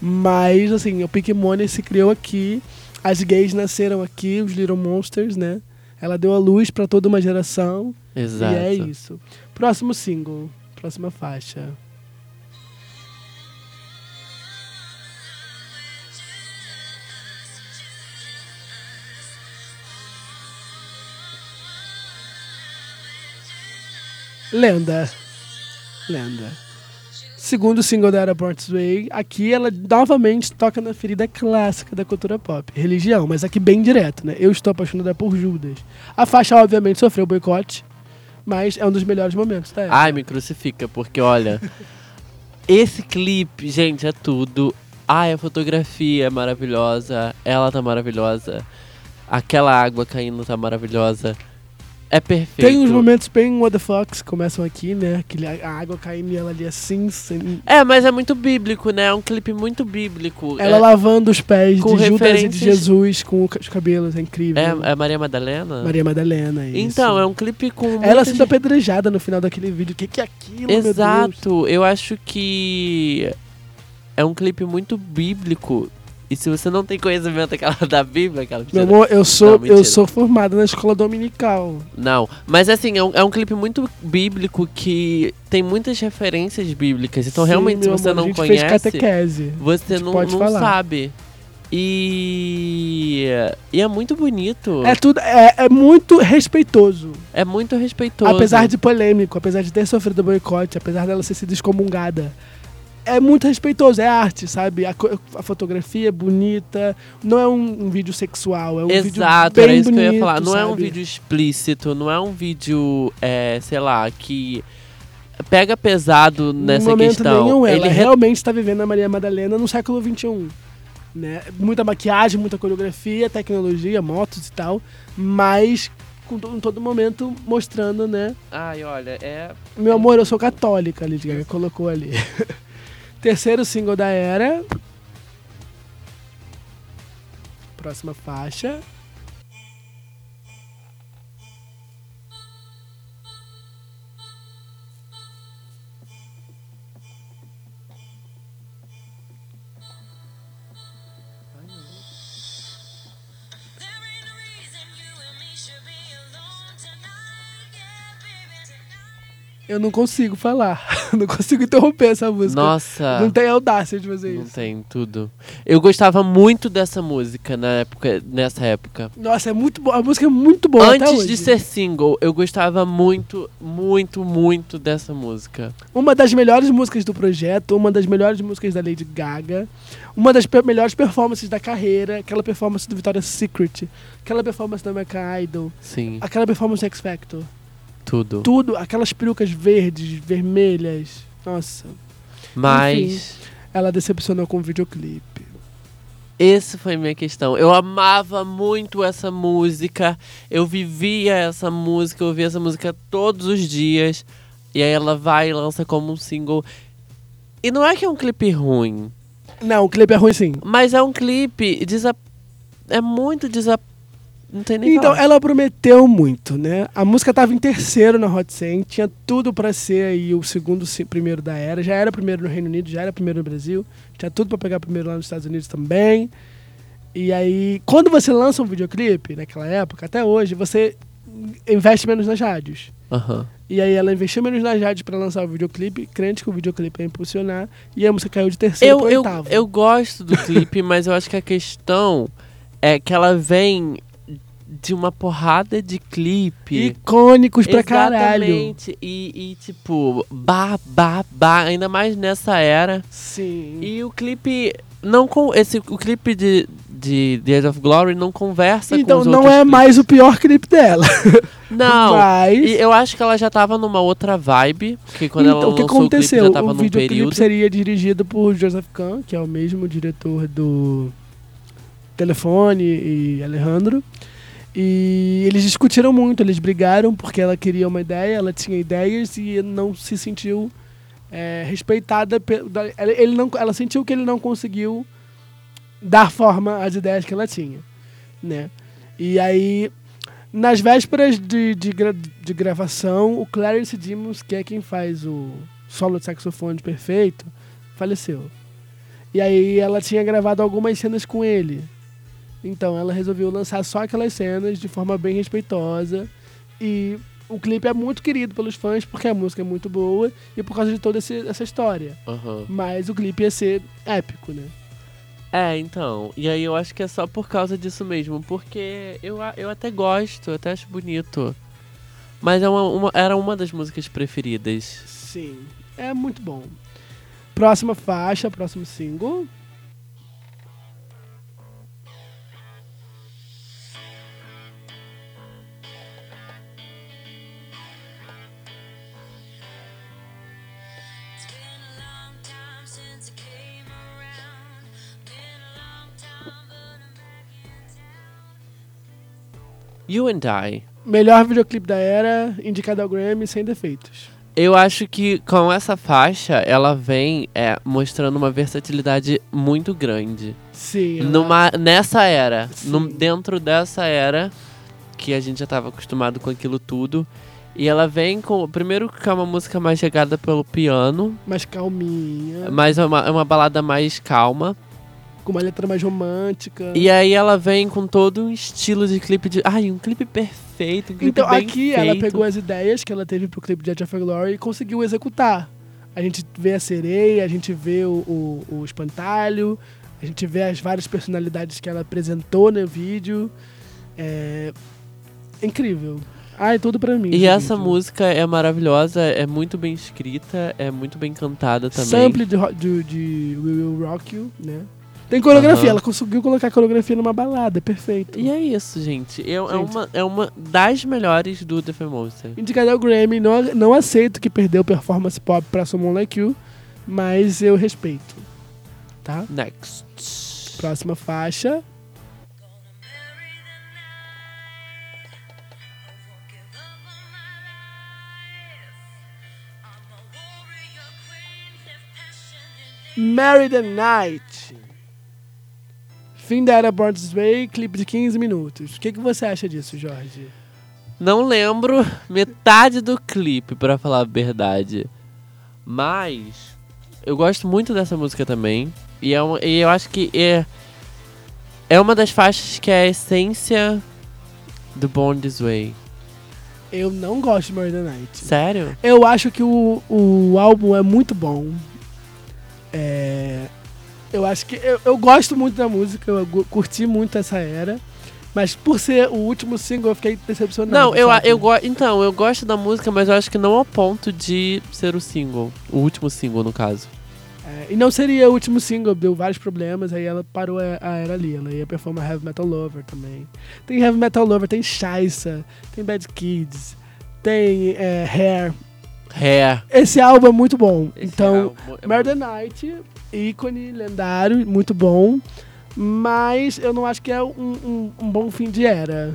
Mas, assim, o Pink Money se criou aqui. As gays nasceram aqui, os Little Monsters, né? Ela deu a luz pra toda uma geração. Exato. E é isso. Próximo single. Próxima faixa. Lenda. Lenda. Segundo single da This Way, aqui ela novamente toca na ferida clássica da cultura pop, religião, mas aqui bem direto, né? Eu estou apaixonada por Judas. A faixa, obviamente, sofreu boicote, mas é um dos melhores momentos da época. Ai, me crucifica, porque olha. esse clipe, gente, é tudo. Ai, a fotografia é maravilhosa. Ela tá maravilhosa. Aquela água caindo tá maravilhosa. É perfeito. Tem uns momentos bem what the fucks que começam aqui, né? Aquele, a água caindo e ela ali assim, sem- É, mas é muito bíblico, né? É um clipe muito bíblico. ela é, lavando os pés com de Judas e de Jesus com os cabelos, é incrível. é, é Maria Madalena? Maria Madalena, isso. Então, é um clipe com. Ela sendo apedrejada no final daquele vídeo. O que, que é aquilo, meu Deus? Exato. Eu acho que é um clipe muito bíblico. E se você não tem conhecimento aquela da Bíblia, aquela Meu amor, eu sou, Não, eu sou formada na escola dominical. Não, mas assim, é um, é um clipe muito bíblico que tem muitas referências bíblicas. Então, Sim, realmente, se você amor, a não gente conhece, Fez catequese. você não, não falar. sabe. E, e é muito bonito. É tudo, é, é muito respeitoso. É muito respeitoso. Apesar de polêmico, apesar de ter sofrido boicote, apesar dela ter sido excomungada. É muito respeitoso, é arte, sabe? A, a fotografia é bonita, não é um, um vídeo sexual, é um vídeo Exato, bem era isso que eu ia bonito, falar. Não é um sabe? vídeo explícito, não é um vídeo, é, sei lá, que pega pesado nessa momento questão. nenhum, ela Ele re- realmente está vivendo a Maria Madalena no século XXI. Né? Muita maquiagem, muita coreografia, tecnologia, motos e tal, mas com em todo momento mostrando, né? Ai, olha, é. Meu amor, eu sou católica, a Lady Gaga colocou ali. Terceiro single da era. Próxima faixa. Eu não consigo falar. não consigo interromper essa música. Nossa. Não tem audácia de fazer Não isso. tem tudo. Eu gostava muito dessa música na época, nessa época. Nossa, é muito boa. A música é muito boa Antes de ser single, eu gostava muito, muito, muito dessa música. Uma das melhores músicas do projeto, uma das melhores músicas da Lady Gaga, uma das pe- melhores performances da carreira, aquela performance do Victoria's Secret, aquela performance da American Idol, Sim, aquela performance do X Factor. Tudo. Tudo, aquelas perucas verdes, vermelhas. Nossa, Mas ela decepcionou com o videoclipe. essa foi minha questão. Eu amava muito essa música. Eu vivia essa música, eu ouvia essa música todos os dias. E aí ela vai e lança como um single. E não é que é um clipe ruim, Não, o clipe é ruim sim. mas é um clipe desa... é muito desa... não tem nem Então, falar. ela prometeu muito, né? A música tava em terceiro na Hot 100, tinha tudo pra ser aí o segundo primeiro da era. Já era primeiro no Reino Unido, já era primeiro no Brasil, tinha tudo pra pegar primeiro lá nos Estados Unidos também. E aí, quando você lança um videoclipe, naquela época, até hoje, você investe menos nas rádios. Aham. E aí ela investiu menos nas rádios pra lançar o videoclipe, crente que o videoclipe ia impulsionar, e a música caiu de terceiro Eu, pro eu, oitavo. eu gosto do clipe, mas eu acho que a questão é que ela vem de uma porrada de clipe. Icônicos pra caralho. Exatamente. E, e, tipo, bah, bah, bah, ainda mais nessa era. Sim. E o clipe não com esse o clipe de de The of Glory não conversa com Então os não outros é clipes. mais o pior clipe dela. Não. Mas E eu acho que ela já tava numa outra vibe, porque quando ela então, o que lançou o clipe aconteceu? o videoclipe período. seria dirigido por Joseph Kahn, que é o mesmo diretor do Telefone e Alejandro. E eles discutiram muito, eles brigaram porque ela queria uma ideia, ela tinha ideias e não se sentiu é, respeitada. Ele não, ela sentiu que ele não conseguiu dar forma às ideias que ela tinha, né? E aí, nas vésperas de, de, gra- de gravação, o Clarence Dimmons, que é quem faz o solo de saxofone perfeito, faleceu. E aí ela tinha gravado algumas cenas com ele. Então ela resolveu lançar só aquelas cenas de forma bem respeitosa. E o clipe é muito querido pelos fãs porque a música é muito boa e por causa de toda esse- essa história. Aham. Mas o clipe ia ser épico, né? É, então. E aí eu acho que é só por causa disso mesmo. Porque eu, eu até gosto, eu até acho bonito. Mas é uma, uma- era uma das músicas preferidas. Sim, é muito bom. Próxima faixa, próximo single. You and I. Melhor videoclipe da era, indicado ao Grammy, sem defeitos. Eu acho que com essa faixa, ela vem é, mostrando uma versatilidade muito grande. Sim. ela- Numa, nessa era, num- dentro dessa era, que a gente já estava acostumado com aquilo tudo. E ela vem com. Primeiro que é uma música mais chegada pelo piano, mais calminha, mas é uma, é uma balada mais calma. Com uma letra mais romântica. E aí ela vem com todo um estilo de clipe de. Ai, um clipe perfeito, um clipe Então aqui feito. ela pegou as ideias que ela teve pro clipe de Edge of Glory e conseguiu executar. A gente vê a sereia, a gente vê o, o, o espantalho, a gente vê as várias personalidades que ela apresentou no vídeo. É incrível. Ai, tudo pra mim. E esse essa música é maravilhosa, é muito bem escrita, é muito bem cantada também. Sample de, de, de We Will Rock You, né? Tem coreografia, Aham. ela conseguiu colocar coreografia numa balada, é perfeito. E é isso, gente. Eu- É, Gente. uma, é uma das melhores do The Monster. Indicado ao Grammy, não, não aceito que perdeu performance pop pra Someone Like You, mas eu respeito. Tá? Next. Próxima faixa. Marry the night. Fim da era Born This Way, clipe de 15 minutos. O que, que você acha disso, Jorge? Não lembro metade do clipe, pra falar a verdade. Mas eu gosto muito dessa música também. E, é uma- e eu acho que é, é uma das faixas que é a essência do Born This Way. Eu não gosto de the Night. Sério? Eu acho que o, o álbum é muito bom. É, eu acho que. Eu, eu gosto muito da música, eu curti muito essa era. Mas por ser o último single, eu fiquei decepcionado. Não, eu, sabe? eu então, eu gosto da música, mas eu acho que não ao ponto de ser o single. O último single, no caso. É, e não seria o último single, deu vários problemas, aí ela parou a, a era ali. Ela ia performar Heavy Metal Lover também. Tem Heavy Metal Lover, tem Shaisa, tem Bad Kids, tem é, Hair. É. Esse álbum é muito bom. Esse então, é Murder Night, ícone, lendário, muito bom. Mas eu não acho que é um, um- um bom fim de era.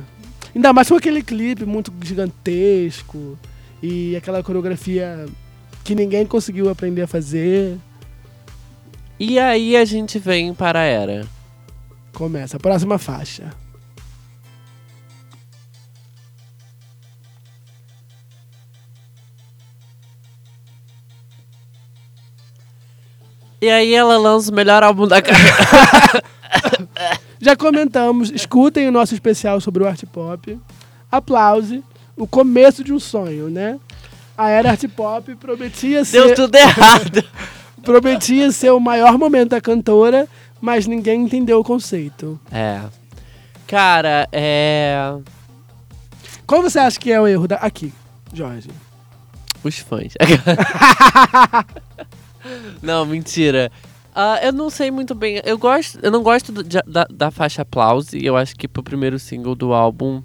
Ainda mais com aquele clipe muito gigantesco e aquela coreografia que ninguém conseguiu aprender a fazer. E aí a gente vem para a era. Começa a próxima faixa. E aí ela lança o melhor álbum da carreira. Já comentamos, escutem o nosso especial sobre o art pop. Aplause, o começo de um sonho, né? A era art pop prometia ser, Deu tudo errado. prometia ser o maior momento da cantora, mas ninguém entendeu o conceito. É. Cara, é. Qual você acha que é o erro da... aqui, Jorge? Os fãs. não, mentira. Ah, eu não sei muito bem. Eu gosto. Eu não gosto do- de- da, da faixa Aplause. Eu acho que pro primeiro single do álbum.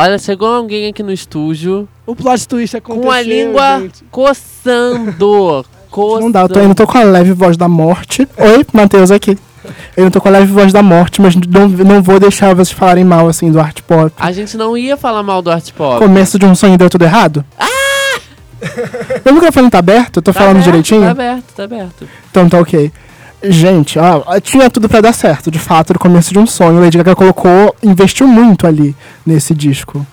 Olha, chegou alguém aqui no estúdio O plot twist aconteceu, com a língua gente. coçando. coçando. Não dá, eu tô, ainda tô com a leve voz da morte. Oi, Matheus aqui. Eu não tô com a leve voz da morte, mas não, não vou deixar vocês falarem mal assim do art pop. A gente não ia falar mal do art pop. Começo de um sonho deu tudo errado? Ah! Meu microfone tá aberto? Eu tô Tá falando aberto, direitinho? Tá aberto, tá aberto. Então tá ok. Gente, ó, tinha tudo pra dar certo, de fato, no começo de um sonho. Lady Gaga colocou, investiu muito ali nesse disco.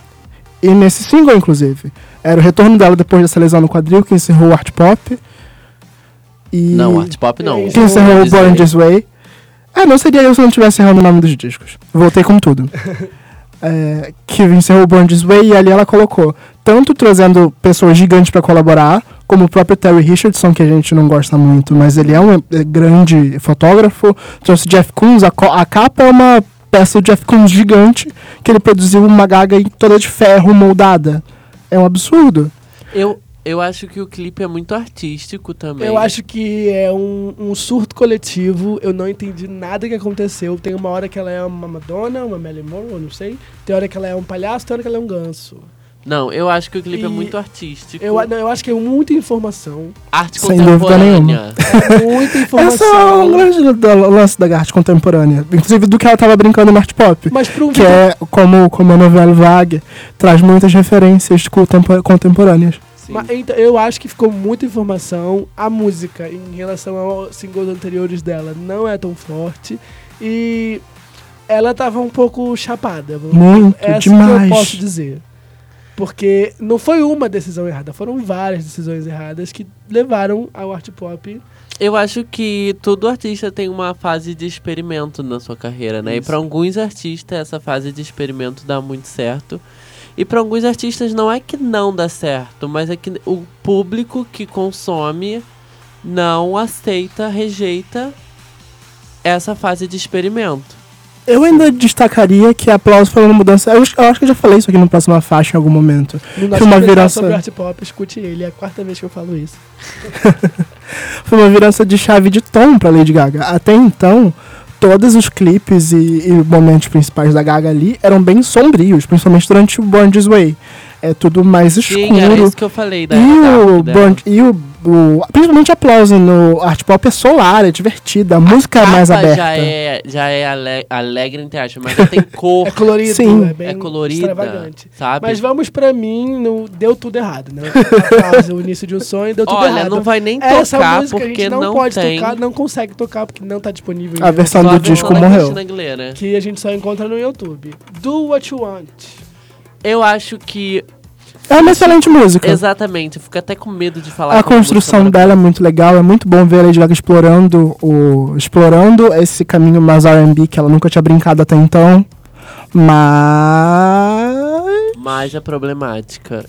E nesse single, inclusive. Era o retorno dela depois dessa lesão no quadril, que encerrou o art pop. E Não, art pop não. Que encerrou o. Born This Way. É, não seria eu se eu não tivesse errado o nome dos discos. Voltei com tudo. É, que encerrou o Born This Way e ali ela colocou tanto trazendo pessoas gigantes pra colaborar, como o próprio Terry Richardson, que a gente não gosta muito, mas ele é um é, grande fotógrafo. Trouxe Jeff Koons, a, a capa é uma peça do Jeff Koons gigante, que ele produziu uma gaga toda de ferro moldada. É um absurdo. Eu, eu acho que o clipe é muito artístico também. Eu acho que é um, um surto coletivo. Eu não entendi nada que aconteceu. Tem uma hora que ela é uma Madonna, uma Marilyn Monroe, não sei. Tem hora que ela é um palhaço, tem hora que ela é um ganso. Não, eu acho que o clipe é E muito artístico. Eu, não, eu acho que é muita informação. Arte Sem dúvida contemporânea. É muita Essa é informação. o grande do- lance da arte contemporânea. Inclusive do que ela tava brincando no art pop. Mas pro Que é como, como a novela Vague, traz muitas referências contempo- contemporâneas. Mas, então, eu acho que ficou muita informação. A música, em relação aos singles anteriores dela, não é tão forte. E ela tava um pouco chapada. Muito, é assim demais. que eu posso dizer. Porque não foi uma decisão errada, foram várias decisões erradas que levaram ao art pop. Eu acho que todo artista tem uma fase de experimento na sua carreira, né? E Isso. para alguns artistas essa fase de experimento dá muito certo. E para alguns artistas não é que não dá certo, mas é que o público que consome não aceita, rejeita essa fase de experimento. Eu ainda destacaria que aplauso foi uma mudança. Eu, acho- eu acho que eu já falei isso aqui no próxima faixa em algum momento. No Foi uma viração. sobre art pop, escute ele. É a quarta vez que eu falo isso. Foi uma virança de chave de tom pra Lady Gaga. Até então, todos os clipes e, e momentos principais da Gaga ali eram bem sombrios, principalmente durante o Born This Way. É tudo mais escuro. Sim, era isso que eu falei da E o. Born- e o, o- principalmente aplauso no art pop é solar, é divertida, a música é mais aberta. já é, já é ale- alegre, entre aspas, mas já tem cor, É colorido, Sim. é bem é colorida, extravagante. sabe? Mas vamos pra mim, no, deu tudo errado, né? Aplauso, o início de um sonho, deu tudo Olha, errado. não vai nem Essa tocar música a porque gente não, não pode tem tocar, não consegue tocar porque não tá disponível. em A versão do a disco morreu. Que a gente só encontra no YouTube. Do What You Want. Eu acho que É uma excelente música. exatamente, eu fico até com medo de falar. A construção dela é muito legal, é muito bom ver a Lady Gaga explorando, o, explorando esse caminho mais R&B que ela nunca tinha brincado até então. Mas... Mas é problemática.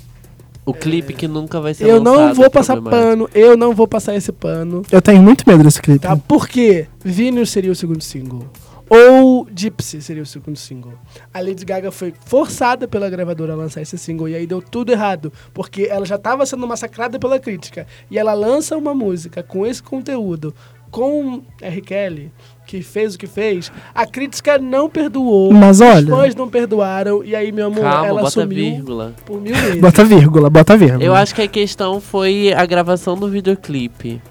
O clipe que nunca vai ser Eu não vou é passar pano, eu não vou passar esse pano, Eu tenho muito medo desse clipe. tá? Por quê? Venus seria o segundo single. Ou Gypsy seria o segundo single. A Lady Gaga foi forçada pela gravadora a lançar esse single e aí deu tudo errado, porque ela já estava sendo massacrada pela crítica. E ela lança uma música com esse conteúdo, com R. Kelly, que fez o que fez, a crítica não perdoou. Mas Os olha, fãs não perdoaram, e aí, meu amor, Calma, ela bota sumiu vírgula. por mil vezes. bota vírgula, bota vírgula. Eu acho que a questão foi a gravação do videoclipe.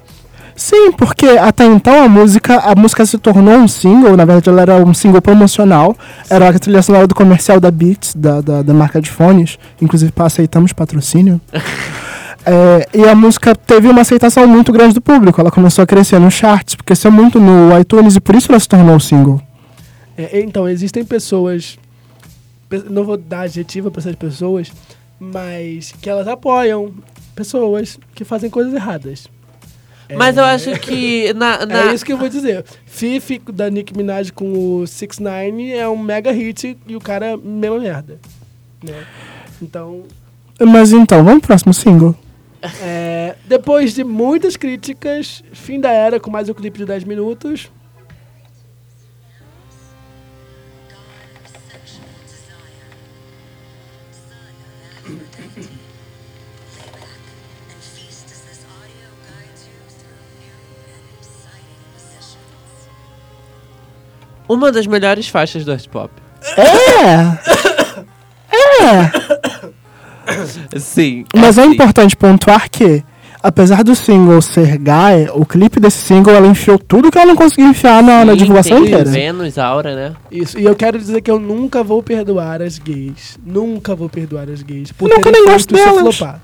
Sim, porque até então a música, a música se tornou um single, na verdade ela era um single promocional, era a trilha sonora do comercial da Beats, da, da, da marca de fones, inclusive aceitamos patrocínio. É, e a música teve uma aceitação muito grande do público, ela começou a crescer nos charts, cresceu muito no iTunes e por isso ela se tornou um single. É, então, existem pessoas. pe- Não vou dar adjetiva para essas pessoas, mas que elas apoiam pessoas que fazem coisas erradas. Mas eu acho que na, na- É isso que eu vou dizer. Fifi da Nicki Minaj com o 6 9 é um mega hit e o cara é mesma merda. Né? Então, Mas então, vamos pro próximo single. é, depois de muitas críticas, fim da era com mais um clipe de 10 minutos. Uma das melhores faixas do art pop. É! Sim. Mas é assim. importante pontuar que, apesar do single ser gay, o clipe desse single ela enfiou tudo que ela não conseguiu enfiar na, na Sim, divulgação tem inteira. Vênus, Aura, né? Isso, e eu quero dizer que eu nunca vou perdoar as gays. Nunca vou perdoar as gays. Por Nunca nem gosto delas. flopar.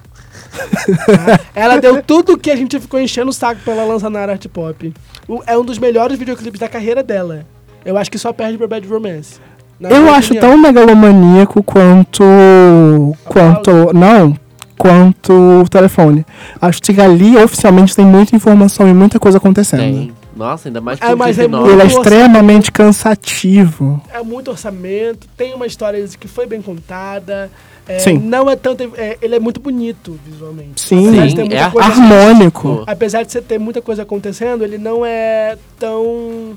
Ela deu tudo que a gente ficou enchendo o saco pra ela lançar na art pop. O- É um dos melhores videoclipes da carreira dela. Eu acho que só perde pra Bad Romance. Eu acho opinião. tão megalomaníaco quanto. quanto. Não. Quanto o telefone. Acho que ali oficialmente tem muita informação e muita coisa acontecendo. Tem. Nossa, ainda mais É, mas é muito-. Ele é extremamente cansativo. É muito orçamento, tem uma história que foi bem contada. é, Sim. Não é tanto. é, ele é muito bonito visualmente. Sim, Sim, é coisa- harmônico. Apesar de você ter muita coisa acontecendo, ele não é tão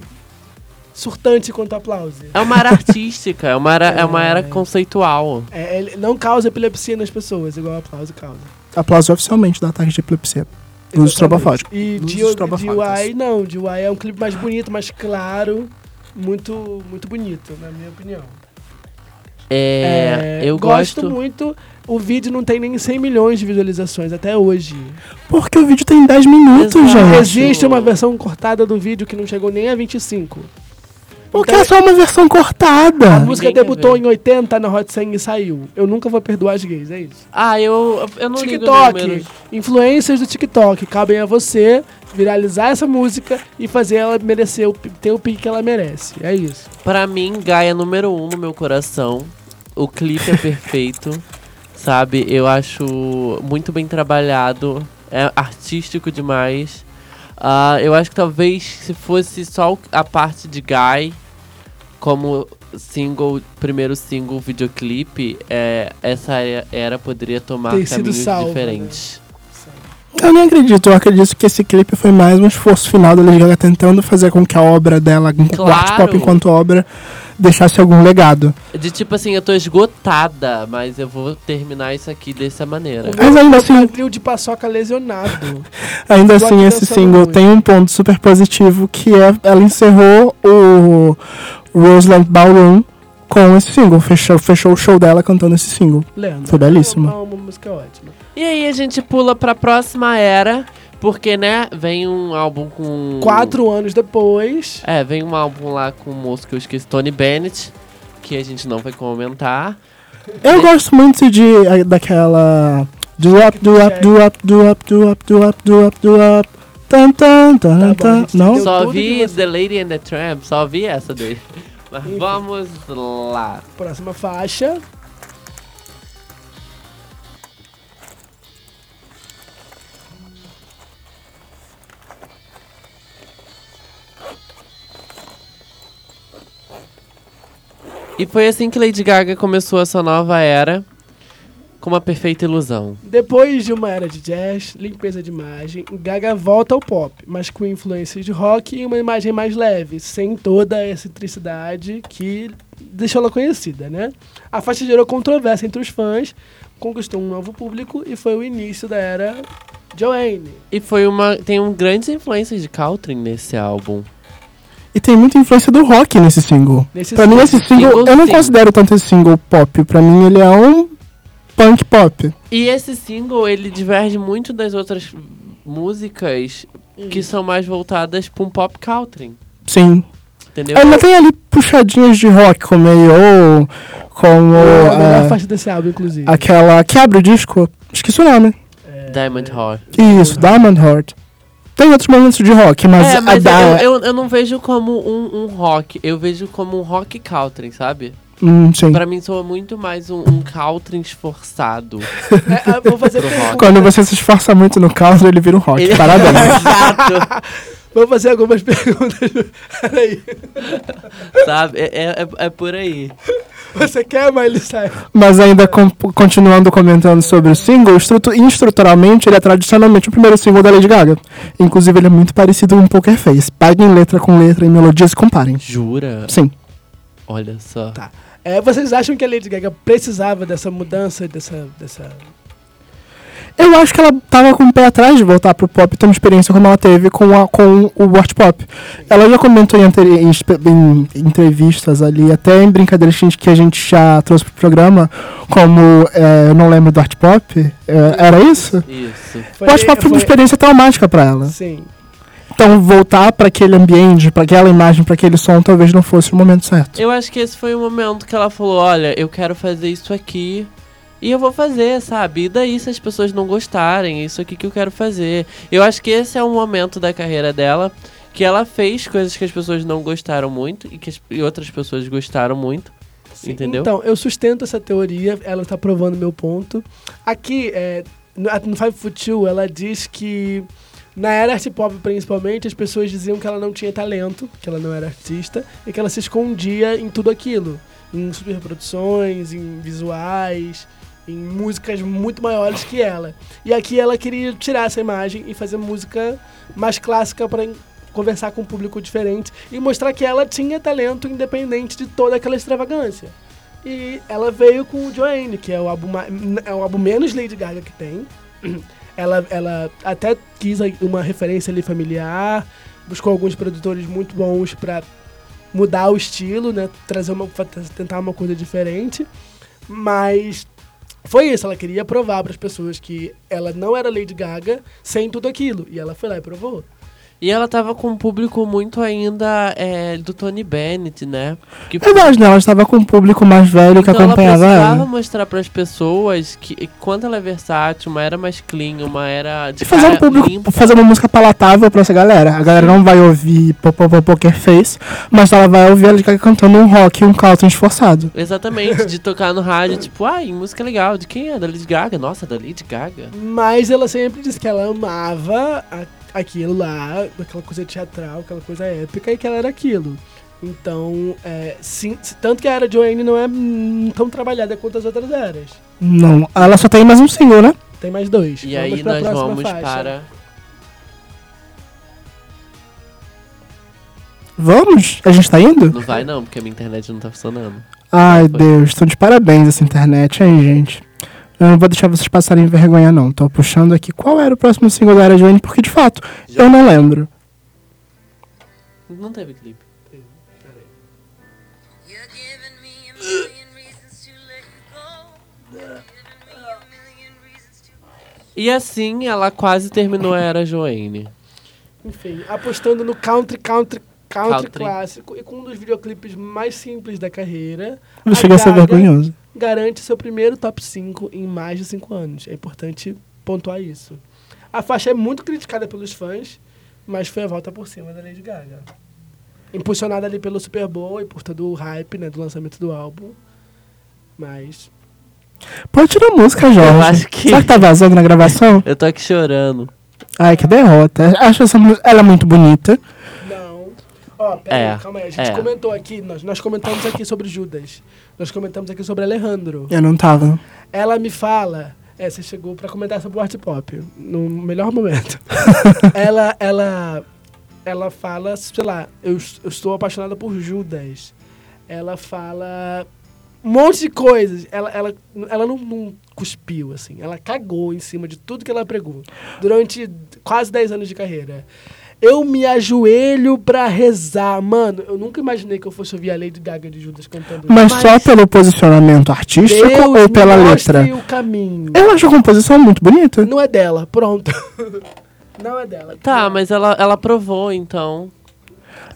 surtante quanto aplauso. É uma era artística, é uma era, é uma era conceitual. É, ele não causa epilepsia nas pessoas, igual aplauso causa. Aplauso oficialmente da ataque de epilepsia. Exatamente. estrobofótico. E. DIY não, DIY é um clipe mais bonito, mais claro, muito, muito bonito, na minha opinião. É, eu gosto, gosto. muito. O vídeo não tem nem 100 milhões de visualizações até hoje. Porque o vídeo tem 10 minutos, Exato. gente. Existe uma versão cortada do vídeo que não chegou nem a 25. Porque Então, é só uma versão A cortada. música Ninguém quer debutou em 80 na Hot 100 e saiu. Eu nunca vou perdoar as gays, é isso. Ah, eu, eu não ligo TikTok, números. influências do TikTok, cabem a você viralizar essa música e fazer ela merecer, o, ter o pique que ela merece. É isso. Pra mim, Gaia é número um no meu coração. O clipe é perfeito, sabe? Eu acho muito bem trabalhado. É artístico demais. Ah, eu acho que talvez se fosse só a parte de Guy como single, primeiro single videoclipe, é, essa era, poderia tomar Ter caminhos salva, diferentes. Eu nem acredito. Eu acredito que esse clipe foi mais um esforço final da Lady Gaga tentando fazer com que a obra dela, o Claro. art pop enquanto obra, deixasse algum legado. De tipo assim, eu tô esgotada, mas eu vou terminar isso aqui dessa maneira. Mas ainda assim, Quadril de paçoca lesionado. ainda assim esse single muito. tem um ponto super positivo que é ela encerrou o Roseland Ballroom com esse single. Fechou, fechou o show dela cantando esse single. Leandro. Foi belíssimo. É uma, uma música ótima. E aí a gente pula pra próxima era, porque, né, vem um álbum com... Quatro anos depois. É, vem um álbum lá com um moço que eu esqueci, Tony Bennett, que a gente não vai comentar. Eu gosto muito de a- daquela do up, do up, do up, do up, do up, do up, do up, do up. Tan, tan, tan, Tá bom, tan. Não? só vi The Lady and the Tramp, só vi essa daí. Mas Enfim. vamos lá. Próxima faixa. E foi assim que Lady Gaga começou essa nova era, com uma perfeita ilusão. Depois de uma era de jazz, limpeza de imagem, Gaga volta ao pop, mas com influências de rock e uma imagem mais leve, sem toda a excentricidade que deixou ela conhecida, né? A faixa gerou controvérsia entre os fãs, conquistou um novo público e foi o início da era Joanne. E foi uma. Tem um grandes influências de Caltrin nesse álbum. E tem muita influência do rock nesse single. Nesse Pra mim esse single, Single, eu não considero tanto esse single pop. Pra mim ele é um punk pop. E esse single, ele diverge muito das outras músicas que são mais voltadas pra um pop Caltrin. Sim. Entendeu? Ainda tem ali puxadinhas de rock, como A.O., como a melhor é, faixa desse álbum, inclusive. aquela que abre o disco. Esqueci o nome. Diamond Heart. Isso, Diamond Heart. Tem outros momentos de rock, mas, é, a mas da... eu, eu, eu não vejo como um, um rock, eu vejo como um rock Caltrin, sabe? Hum, sim. Pra mim soa muito mais um, um Caltrin esforçado. É, vou fazer. Quando você se esforça muito no counter, ele vira um rock. Ele- Parabéns. Exato, Vou fazer algumas perguntas. Peraí. sabe? É, é, é- é por aí. Você quer, Miley Cyrus? Mas ainda com- continuando comentando sobre o single, estrutu- estruturalmente ele é tradicionalmente o primeiro single da Lady Gaga. Inclusive ele é muito parecido com Poker Face. Paguem letra com letra e melodias e comparem. Jura? Sim. Olha só. Tá. É, vocês acham que a Lady Gaga precisava dessa mudança, dessa, dessa Eu acho que ela tava com o pé atrás de voltar pro pop, ter uma experiência como ela teve com, a- com o art pop. Ela já comentou em, em em entrevistas ali, até em brincadeiras que a gente- que a gente já trouxe pro programa, como é, eu não lembro do art pop, é, era isso? Isso. Foi, o art pop foi uma experiência traumática pra ela. Sim. Então voltar pra aquele ambiente, pra aquela imagem, pra aquele som, talvez não fosse o momento certo. Eu acho que esse foi o momento que ela falou: olha, eu quero fazer isso aqui E eu vou fazer, sabe? E daí se as pessoas não gostarem, isso aqui que eu quero fazer. Eu acho que esse é um momento da carreira dela que ela fez coisas que as pessoas não gostaram muito e que as- e outras pessoas gostaram muito. Entendeu? Então, eu sustento essa teoria, ela tá provando meu ponto. Aqui, é, no, no Five Foot Two, ela diz que na era art pop, principalmente, as pessoas diziam que ela não tinha talento, que ela não era artista, e que ela se escondia em tudo aquilo. Em superproduções, em visuais, em músicas muito maiores que ela. E aqui ela queria tirar essa imagem e fazer música mais clássica para conversar com um público diferente e mostrar que ela tinha talento independente de toda aquela extravagância. E ela veio com o Joanne, que é o álbum, é o álbum menos Lady Gaga que tem. Ela, ela até quis uma referência ali familiar, buscou alguns produtores muito bons pra mudar o estilo, né? Trazer uma, tentar uma coisa diferente. Mas foi isso, ela queria provar para as pessoas que ela não era Lady Gaga sem tudo aquilo. E ela foi lá e provou. E ela tava com um público muito ainda é, do Tony Bennett, né? Que Verdade, né? Ela estava com um público mais velho que Então ela acompanhava precisava ela. mostrar para as pessoas que quando ela é versátil, uma era mais clean, uma era de E fazer um público, limpa. fazer uma música palatável pra essa galera. A galera não vai ouvir Poker Face, mas ela vai ouvir ela cantando um rock um country esforçado. Exatamente, de tocar no rádio, tipo, ai, música legal, de quem é? Da Lady Gaga? Nossa, da Lady Gaga. Mas ela sempre disse que ela amava a- aquilo lá, aquela coisa teatral, aquela coisa épica, e que ela era aquilo. Então, é, sim, tanto que a era Joanne não é tão trabalhada quanto as outras eras. Não, ela só tem mais um single, né? Tem mais dois. E aí pra nós vamos faixa. para. Vamos? A gente tá indo? Não vai não, porque a minha internet não tá funcionando. Ai, Foi. Deus, estão de parabéns essa internet, hein, gente? Eu não vou deixar vocês passarem vergonha, não. Tô puxando aqui qual era o próximo single da Era Joanne, porque de fato, eu não lembro. Não teve clipe. You're giving me a million reasons to let you go. You're giving me a million reasons to. E assim ela quase terminou a era Joanne. Enfim, apostando no country, country, country, Country. clássico e com um dos videoclipes mais simples da carreira, Não chega a ser vergonhoso. Garante seu primeiro top 5 em mais de 5 anos. É importante pontuar isso. A faixa é muito criticada pelos fãs, mas foi a volta por cima da Lady Gaga. Impulsionada ali pelo Super Bowl e por todo o hype né, do lançamento do álbum. Mas Pode tirar a música, Jorge. Eu acho que- Será que tá vazando na gravação? Eu tô aqui chorando. Ai, que derrota. Acho essa música ela é muito bonita. Ó, pera É, aí, calma aí. A gente é. comentou aqui, nós, nós comentamos aqui sobre Judas. Nós comentamos aqui sobre Alejandro. Eu não tava. Ela me fala. É, você chegou pra comentar sobre o art pop. No melhor momento. ela, ela, ela fala, sei lá, eu, eu estou apaixonada por Judas. Ela fala um monte de coisas. Ela, ela, ela não, não cuspiu, assim. Ela cagou em cima de tudo que ela pregou. Durante quase 10 anos de carreira. Eu me ajoelho pra rezar. Mano, eu nunca imaginei que eu fosse ouvir a Lady Gaga de Judas cantando Mas, só pelo posicionamento artístico Deus ou pela letra? mostre o caminho. Eu acho a composição muito bonita. Não é dela, pronto. Não é dela. Tá, mas ela, ela provou, então.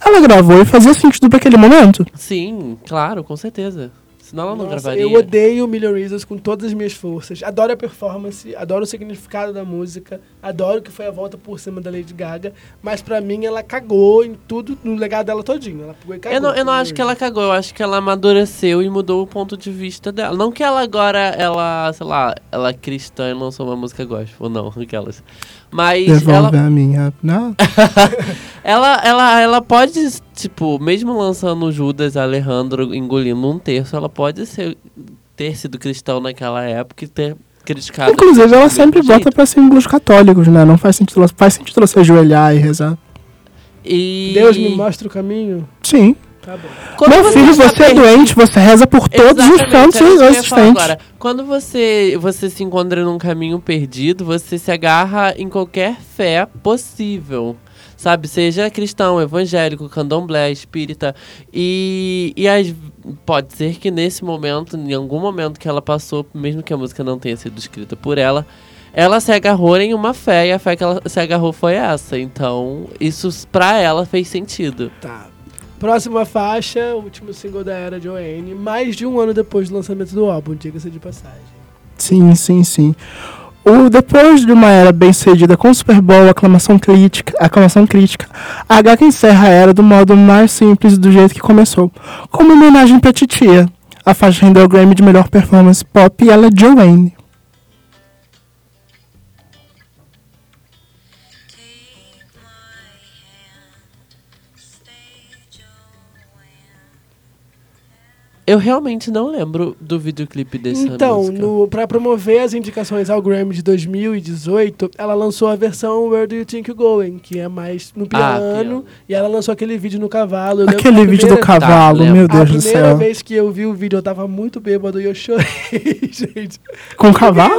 Ela gravou e fazia sentido pra aquele momento. Sim, claro, com certeza. Senão ela não Nossa, gravaria. eu odeio Million Reasons com todas as minhas forças. Adoro a performance, adoro o significado da música, adoro que foi a volta por cima da Lady Gaga, mas pra mim ela cagou em tudo, no legado dela todinho. Ela pegou e cagou. Eu não, eu não acho que ela cagou, eu acho que ela amadureceu e mudou o ponto de vista dela. Não que ela agora, ela, sei lá, ela é cristã e lançou uma música gospel, não, aquelas. Mas Devolve ela, a minha. Não. ela, ela, ela pode, tipo, mesmo lançando Judas e Alejandro engolindo um terço, ela pode ser, ter sido cristão naquela época e ter criticado. Inclusive, ela sempre jeito. volta pra símbolos católicos, né? Não faz sentido, faz sentido ela se ajoelhar e rezar. E... Deus me mostra o caminho? Sim. Tá bom. Quando Meu filho, está você é perdido- doente, você reza por todos os Exatamente, santos ia falar existentes. Agora, quando você, você se encontra num caminho perdido, você se agarra em qualquer fé possível. Sabe, seja cristão, evangélico, candomblé, espírita. E, e as- pode ser que nesse momento, em algum momento que ela passou, mesmo que a música não tenha sido escrita por ela, ela se agarrou em uma fé e a fé que ela se agarrou foi essa. Então, isso pra ela fez sentido. Tá. Próxima faixa, último single da era Joanne, mais de um ano depois do lançamento do álbum, diga-se de passagem. Sim, sim, sim. O, depois de uma era bem sucedida com o Super Bowl, aclamação crítica, aclamação crítica, a Gaga encerra a era do modo mais simples do jeito que começou, como homenagem pra titia. A faixa rendeu o Grammy de melhor performance pop e ela é Joanne. Eu realmente não lembro do videoclipe dessa Então, no, pra promover as indicações ao Grammy de 2018, ela lançou a versão Where Do You Think You're Going, que é mais no Ah, piano, piano. e ela lançou aquele vídeo no cavalo. Eu Aquele a vídeo do primeira- cavalo, Tá, meu. Deus a do primeira céu. vez que eu vi o vídeo, eu tava muito bêbado e eu chorei, gente. Com cavalo?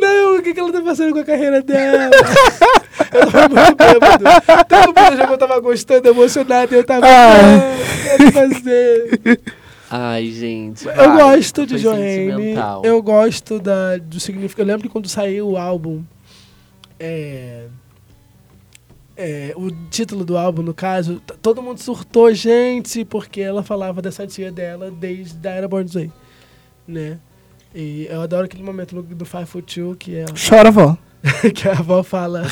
Não, o que, que ela tá fazendo com a carreira dela? eu tava muito bêbado. Todo mundo achou que eu tava gostando, emocionado, e eu tava. Não, quero fazer. Ai, gente. Eu vai, gosto de Joanne. Eu gosto da, do significado. Eu lembro que quando saiu o álbum. É, é, o título do álbum, no caso, todo mundo surtou, gente, porque ela falava dessa tia dela desde a Era Born This Way, né? E eu adoro aquele momento no- do Five Foot Two, que, é, Chora, vó. que a avó fala.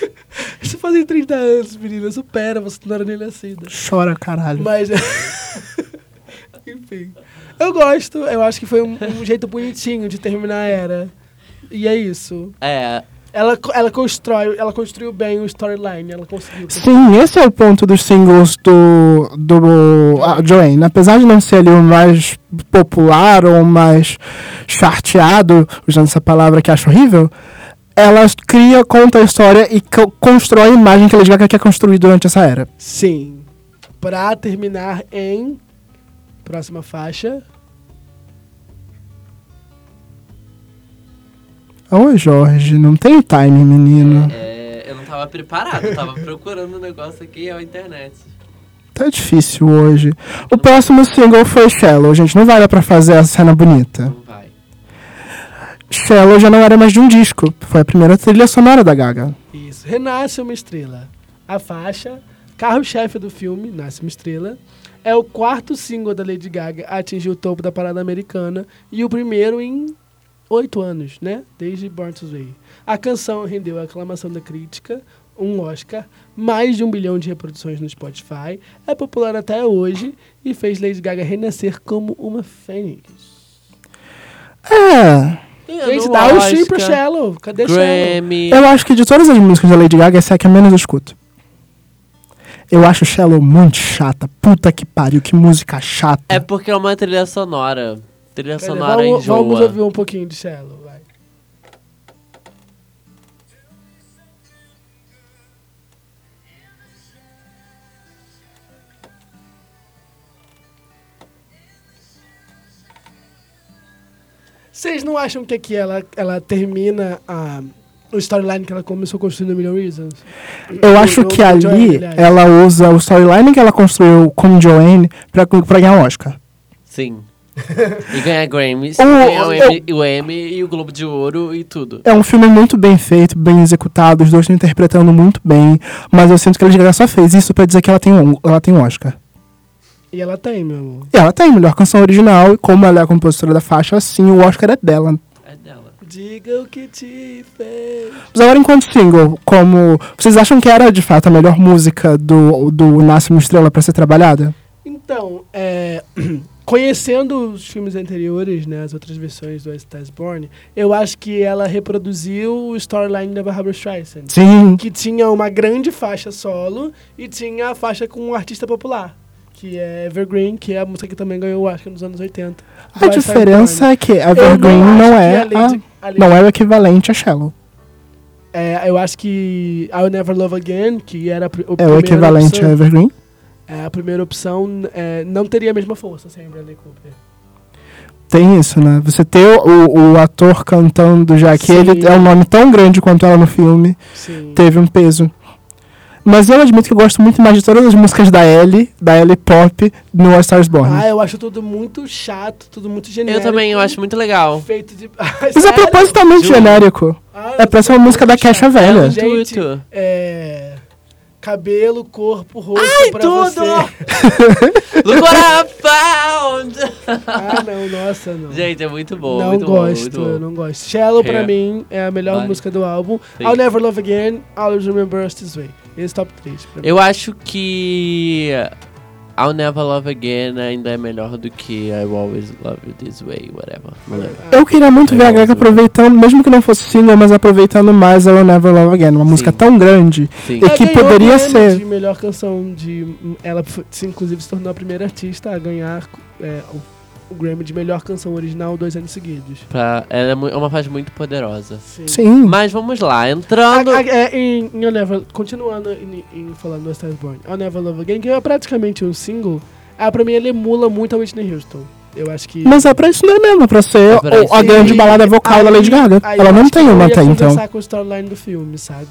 Isso fazem 30 anos, menina, supera, você não era nem nascida. Chora, caralho. Mas. Enfim. Eu gosto, eu acho que foi um, um jeito bonitinho de terminar a era. E é isso. É, Ela, ela constrói, ela construiu bem o storyline, ela conseguiu. Sim, esse é o ponto dos singles do, do ah, Joanne. Apesar de não ser ali o mais popular ou o mais charteado, usando essa palavra que acho horrível, ela cria, conta a história e co- constrói a imagem que a Lady Gaga quer construir durante essa era. Sim. Pra terminar em. Próxima faixa. Ô, Jorge, não tem time, menino. é, eu não tava preparado, eu tava procurando um negócio aqui na internet. Tá difícil hoje. O próximo single foi Shallow. Gente, não vai dar pra fazer a cena bonita. Não vai. Shallow já não era mais de um disco. Foi a primeira trilha sonora da Gaga. Isso. Renasce uma estrela. A faixa, carro-chefe do filme, Nasce uma Estrela, é o quarto single da Lady Gaga a atingir o topo da parada americana e o primeiro em oito anos, né? Desde Born to Way. A canção rendeu a aclamação da crítica, um Oscar, mais de um bilhão de reproduções no Spotify, é popular até hoje e fez Lady Gaga renascer como uma fênix. É. Gente, dá o stream pro Shallow. Cadê Shallow? Grammy. Eu acho que de todas as músicas da Lady Gaga, essa é a que eu menos escuto. Eu acho Shallow muito chata. Puta que pariu, que música chata. É porque é uma trilha sonora. Trilha Pera, sonora vamos, enjoa. vamos ouvir um pouquinho de Shallow, vai. Vocês não acham que aqui ela, ela termina a, o storyline que ela começou construindo no Million Reasons? Eu acho no- que no ali Joanne, ela usa o storyline que ela construiu com Joanne pra, pra ganhar um Oscar. Sim. E ganhar Grammys, O- ganhar o, o- Emmy, o Emmy e o Globo de Ouro e tudo. É um filme muito bem feito, bem executado, os dois estão interpretando muito bem, mas eu sinto que a Lady Gaga só fez isso pra dizer que ela tem um, ela tem um Oscar. E ela tem, meu amor. E ela tem melhor canção original, e como ela é a compositora da faixa, sim, o Oscar é dela. Diga o que te fez. Mas agora, enquanto single, como. Vocês acham que era de fato a melhor música do, do Nasce uma Estrela pra ser trabalhada? Então, é, conhecendo os filmes anteriores, né, as outras versões do A Star Born, eu acho que ela reproduziu o storyline da Barbara Streisand. Sim. Que tinha uma grande faixa solo e tinha a faixa com um artista popular, que é Evergreen, que é a música que também ganhou o Oscar nos anos 80. A diferença é que Evergreen não que é, a Lady- a a, Lady- não é o equivalente a Shallow. é, eu acho que I'll Never Love Again, que era o É o equivalente opção- a Evergreen. É, a primeira opção é, não teria a mesma força sem Bradley Cooper. Tem isso, né? Você ter o, o ator cantando, já que Sim. ele é um nome tão grande quanto ela no filme, Sim. teve um peso. Mas eu admito que eu gosto muito mais de todas as músicas da Ellie, da Ellie Pop, no A Star is Born. Ah, eu acho tudo muito chato, tudo muito genérico. Eu também, eu acho muito legal. Feito de. Mas é propositalmente Juro. genérico. Ah, É pra ser uma música da Caixa Velha. Gente, Tudo. é. cabelo, corpo, rosto pra tudo! você. Look what I found! Ah, não, nossa, não. Gente, é muito bom. não muito bom, gosto, bom. eu não gosto. Shallow pra É. mim é a melhor Vale. música do álbum. Sim. I'll Never Love Again, Always Remember Us This Way. Esse top 3. Pra mim. Eu acho que I'll Never Love Again ainda é melhor do que I Will Always Love You This Way, whatever. Eu queria muito ver a Gaga aproveitando, mesmo que não fosse single, mas aproveitando mais a Will Never Love Again. Uma música tão grande. Sim. E Ela que poderia ser- de melhor canção de. Ela, se, inclusive, se tornou a primeira artista a ganhar é, o, o Grammy de melhor canção original dois anos seguidos. Pra, ela é é uma fase muito poderosa. Sim. Sim. Mas vamos lá, entrando. A- a- é, em, em Never, continuando em, em falando do A Star Born, I'll Never Love Again, que é praticamente um single, ah, pra mim ele emula muito a Whitney Houston. Eu acho que. Mas é pra isso não é mesmo, pra ser É pra o- a grande balada vocal da aí- Lady Gaga. aí Ela não tem uma até então. com o storyline do filme, sabe?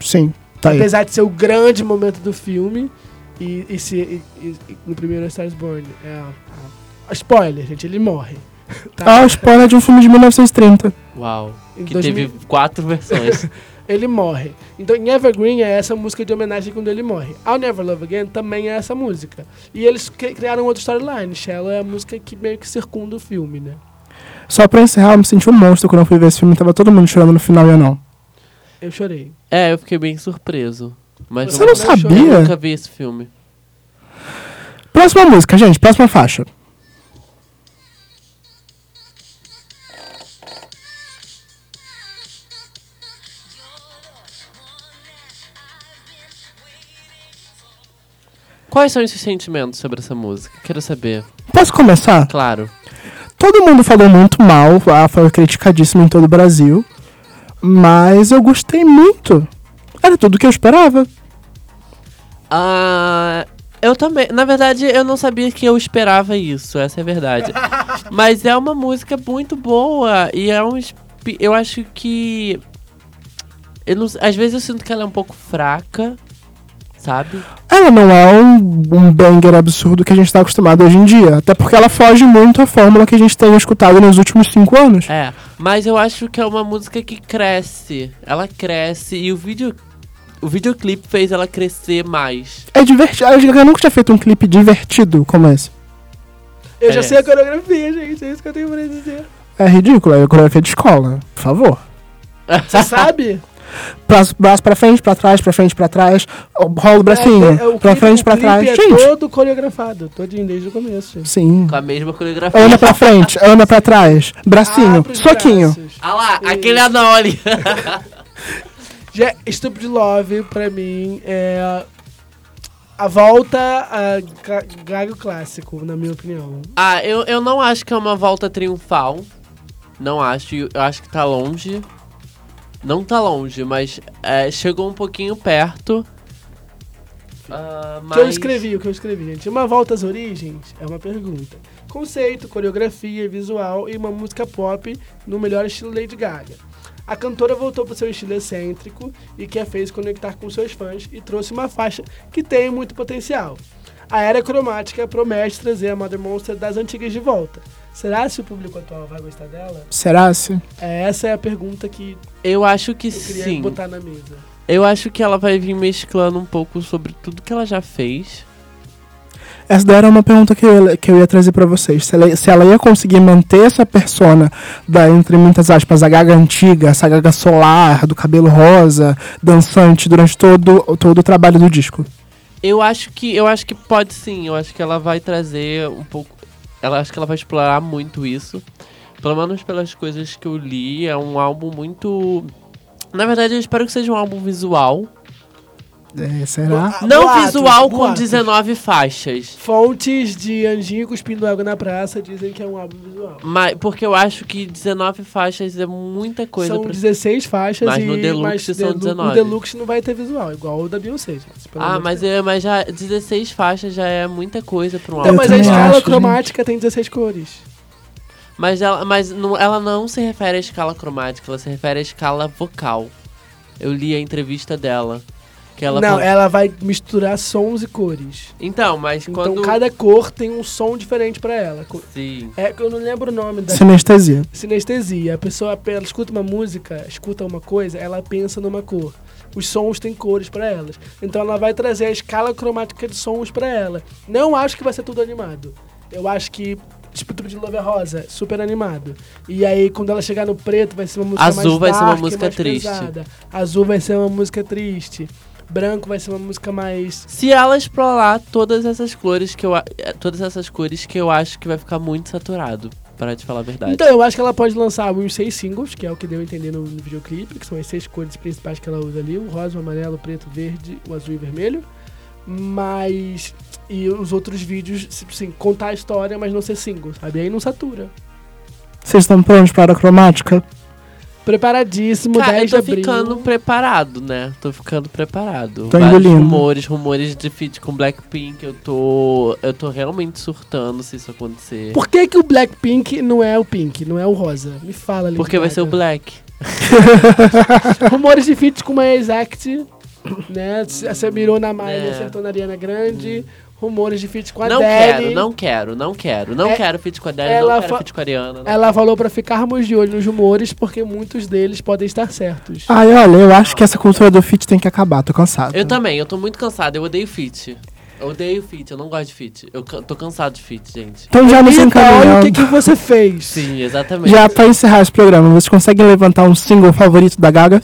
Sim, tá aí. Apesar de ser o grande momento do filme, e, e se e- e- no primeiro A Star is Born, é a, a- spoiler, gente, ele morre. Tá? Ah, o spoiler de um filme de 1930. Uau. Em Que 2000 teve quatro versões. Ele morre. Então, em Evergreen é essa música de homenagem quando ele morre. I'll Never Love Again também é essa música. E eles cri- criaram outra storyline. Shallow é a música que meio que circunda o filme, né? Só pra encerrar, eu me senti um monstro quando eu fui ver esse filme. Tava todo mundo chorando no final e eu não. Eu chorei. é, eu fiquei bem surpreso. Mas Você não não chorou? Eu sabia? nunca vi esse filme. Próxima música, gente. Próxima faixa. Quais são os seus sentimentos sobre essa música? Quero saber. Posso começar? Claro. Todo mundo falou muito mal, ah, foi criticadíssimo em todo o Brasil. Mas eu gostei muito. Era tudo que eu esperava. Ah, eu também. Na verdade, eu não sabia que eu esperava isso. Essa é a verdade. Mas é uma música muito boa e é um. Eu acho que. Eu não, às vezes eu sinto que ela é um pouco fraca, sabe? Ela não é um, um banger absurdo que a gente tá acostumado hoje em dia. Até porque ela foge muito à fórmula que a gente tem escutado nos últimos cinco anos. É, mas eu acho que é uma música que cresce. Ela cresce e o vídeo. O videoclipe fez ela crescer mais. É divertido. A Gaga nunca tinha feito um clipe divertido como esse. Eu já É. sei a coreografia, gente. É isso que eu tenho pra dizer. É ridículo, é coreografia de escola. Por favor. Você sabe? Braço, braço pra frente, pra trás, pra frente, pra trás. Rola o bracinho. É, é, o pra clipe- frente, o pra trás. é Gente, todo coreografado. Todinho desde o começo. gente. sim. Com a mesma coreografia. Anda pra frente, anda pra trás. Bracinho, os soquinho. braços. Ah lá, Isso. aquele anão ali. Já, Stupid Love, pra mim, é a- volta a Ga- Gaga clássico, na minha opinião. Ah, eu, eu não acho que é uma volta triunfal. Não acho. Eu acho que tá longe. Não tá longe, mas é, chegou um pouquinho perto. Ah, O mas... que eu escrevi, o que eu escrevi, gente. Uma volta às origens é uma pergunta. Conceito, coreografia, visual e uma música pop no melhor estilo Lady Gaga. A cantora voltou para seu estilo excêntrico e que a fez conectar com seus fãs e trouxe uma faixa que tem muito potencial. A era cromática promete trazer a Mother Monster das antigas de volta. Será se o público atual vai gostar dela? Será se? É, essa é a pergunta que Eu acho que eu queria sim. botar na mesa. Eu acho que ela vai vir mesclando um pouco sobre tudo que ela já fez. Essa daí era uma pergunta que eu, que eu ia trazer pra vocês. Se ela, se ela ia conseguir manter essa persona da, entre muitas aspas, a gaga antiga, essa gaga solar, do cabelo rosa, dançante, durante todo, todo o trabalho do disco. Eu acho que eu acho que pode sim. Eu acho que ela vai trazer um pouco. Ela acho que ela vai explorar muito isso. Pelo menos pelas coisas que eu li, é um álbum muito. Na verdade, eu espero que seja um álbum visual. É, será? Não boatos, visual com boatos. 19 faixas. Fontes de Anjinho cuspindo água na praça dizem que é um álbum visual. Mas, porque eu acho que 19 faixas é muita coisa são pra. 16 faixas Mas e no Deluxe mas são Delu- 19. O Deluxe não vai ter visual, igual o da Beyoncé. gente, Ah, mas, é, mas já 16 faixas já é muita coisa pra um Então, álbum. mas a escala acho, cromática tem 16 cores. Mas, ela, mas não, ela não se refere à escala cromática, ela se refere à escala vocal. Eu li a entrevista dela. Que ela não, ela vai misturar sons e cores. Então, mas Então quando. cada cor tem um som diferente pra ela. Co- Sim. É que eu não lembro o nome da Sinestesia. sinestesia. A pessoa ela escuta uma música, escuta uma coisa, ela pensa numa cor. Os sons têm cores pra elas. Então ela vai trazer a escala cromática de sons pra ela. Não acho que vai ser tudo animado. Eu acho que tipo Tudo de Love é Rosa, super animado. E aí quando ela chegar no preto vai ser uma música Azul mais vai ser uma dark, música mais triste. pesada. Azul vai ser uma música triste. Branco vai ser uma música mais Se ela explorar todas essas cores que eu a- eh, todas essas cores que eu acho que vai ficar muito saturado, para te falar a verdade. Então, eu acho que ela pode lançar uns seis singles, que é o que deu a entender no, no videoclipe, que são as seis cores principais que ela usa ali: o rosa, o amarelo, o preto, o verde, o azul e o vermelho. Mas. E os outros vídeos, tipo assim, contar a história, mas não ser single, sabe? Aí não satura. Vocês estão prontos para a cromática? Preparadíssimo, Cara, 10 eu de tô abril. ficando preparado, né? Tô ficando preparado. Tô Vários engolindo. rumores, rumores de feat com Blackpink. Eu tô. Eu tô realmente surtando se isso acontecer. Por que, que o Blackpink não é o Pink, não é o rosa? Me fala ali. Porque vai ser o Black. Rumores de feat com uma Exact, né? Você mirou na Miley, É. acertou na Ariana Grande. Rumores de feat com a Não Adele. quero, não quero, não quero. Não É- quero feat com a Adele, ela não quero fa- feat com a Ariana. não- Ela falou pra ficarmos de olho nos rumores, porque muitos deles podem estar certos. Ai, olha, eu acho que essa cultura do fit tem que acabar, tô cansado. Eu também, eu tô muito cansado, eu odeio feat. Eu odeio feat, eu não gosto de feat. Eu ca- tô cansado de feat, gente. Então já nos Anitta, olha o encaminhando. que, que você fez. Sim, exatamente. Já pra encerrar esse programa, vocês conseguem levantar um single favorito da Gaga?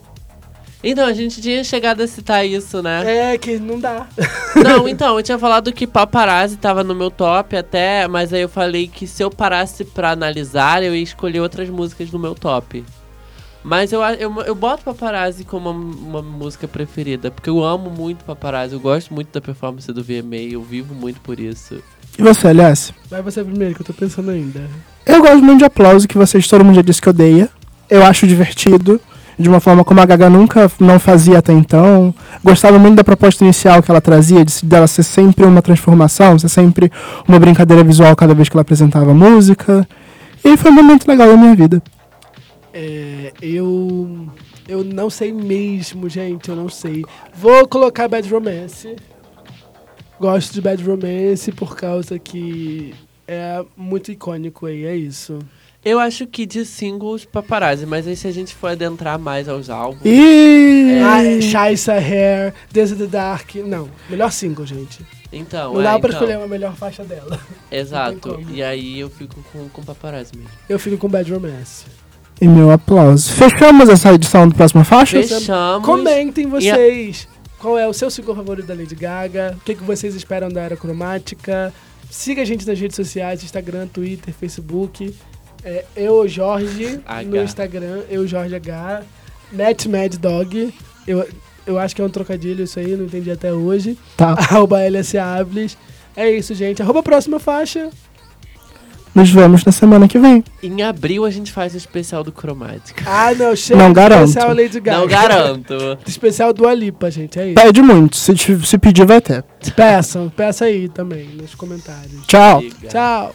Então, a gente tinha chegado a citar isso, né? É, que não dá. Não, então, eu tinha falado que Paparazzi tava no meu top até, mas aí eu falei que se eu parasse pra analisar, eu ia escolher outras músicas no meu top. Mas eu, eu, eu boto Paparazzi como uma, uma música preferida, porque eu amo muito Paparazzi, eu gosto muito da performance do VMA, eu vivo muito por isso. E você, aliás? Vai você primeiro, que eu tô pensando ainda. Eu gosto muito de aplauso, que vocês, todo mundo já disse que odeia. Eu acho divertido, de uma forma como a Gaga nunca não fazia até então. Gostava muito da proposta inicial que ela trazia, de dela ser sempre uma transformação, ser sempre uma brincadeira visual cada vez que ela apresentava música. E foi um momento legal da minha vida. É, eu. Eu não sei mesmo, gente, eu não sei. Vou colocar Bad Romance. Gosto de Bad Romance por causa que é muito icônico aí, é isso. Eu acho que de singles Paparazzi, mas aí se a gente for adentrar mais aos álbuns... E. Ah, Shaisa Hair, Desert the Dark. Não, melhor single, gente. Então, Não é, dá pra então, escolher uma melhor faixa dela. Exato, e aí eu fico com, com Paparazzi mesmo. Eu fico com Bad Romance. E meu aplauso. Fechamos essa edição do Próxima Faixa? Fechamos. Comentem vocês qual é o seu single favorito da Lady Gaga, o que, que vocês esperam da Era Cromática. Siga a gente nas redes sociais, Instagram, Twitter, Facebook. É, eu, Jorge, H. no Instagram, eu, Jorge H. Net Mad Dog. Eu, eu acho que é um trocadilho isso aí, não entendi até hoje. Tá. Arroba LS Ables. É isso, gente. Arroba a próxima faixa. Nos vemos na semana que vem. Em abril a gente faz o especial do Cromática. Ah, não, chega Não garanto. especial Lady Gaga. Não garanto. Especial do Alipa, gente, é isso. Pede muito. Se, se pedir, vai ter. Peçam, peça aí também nos comentários. Tchau. Liga. Tchau.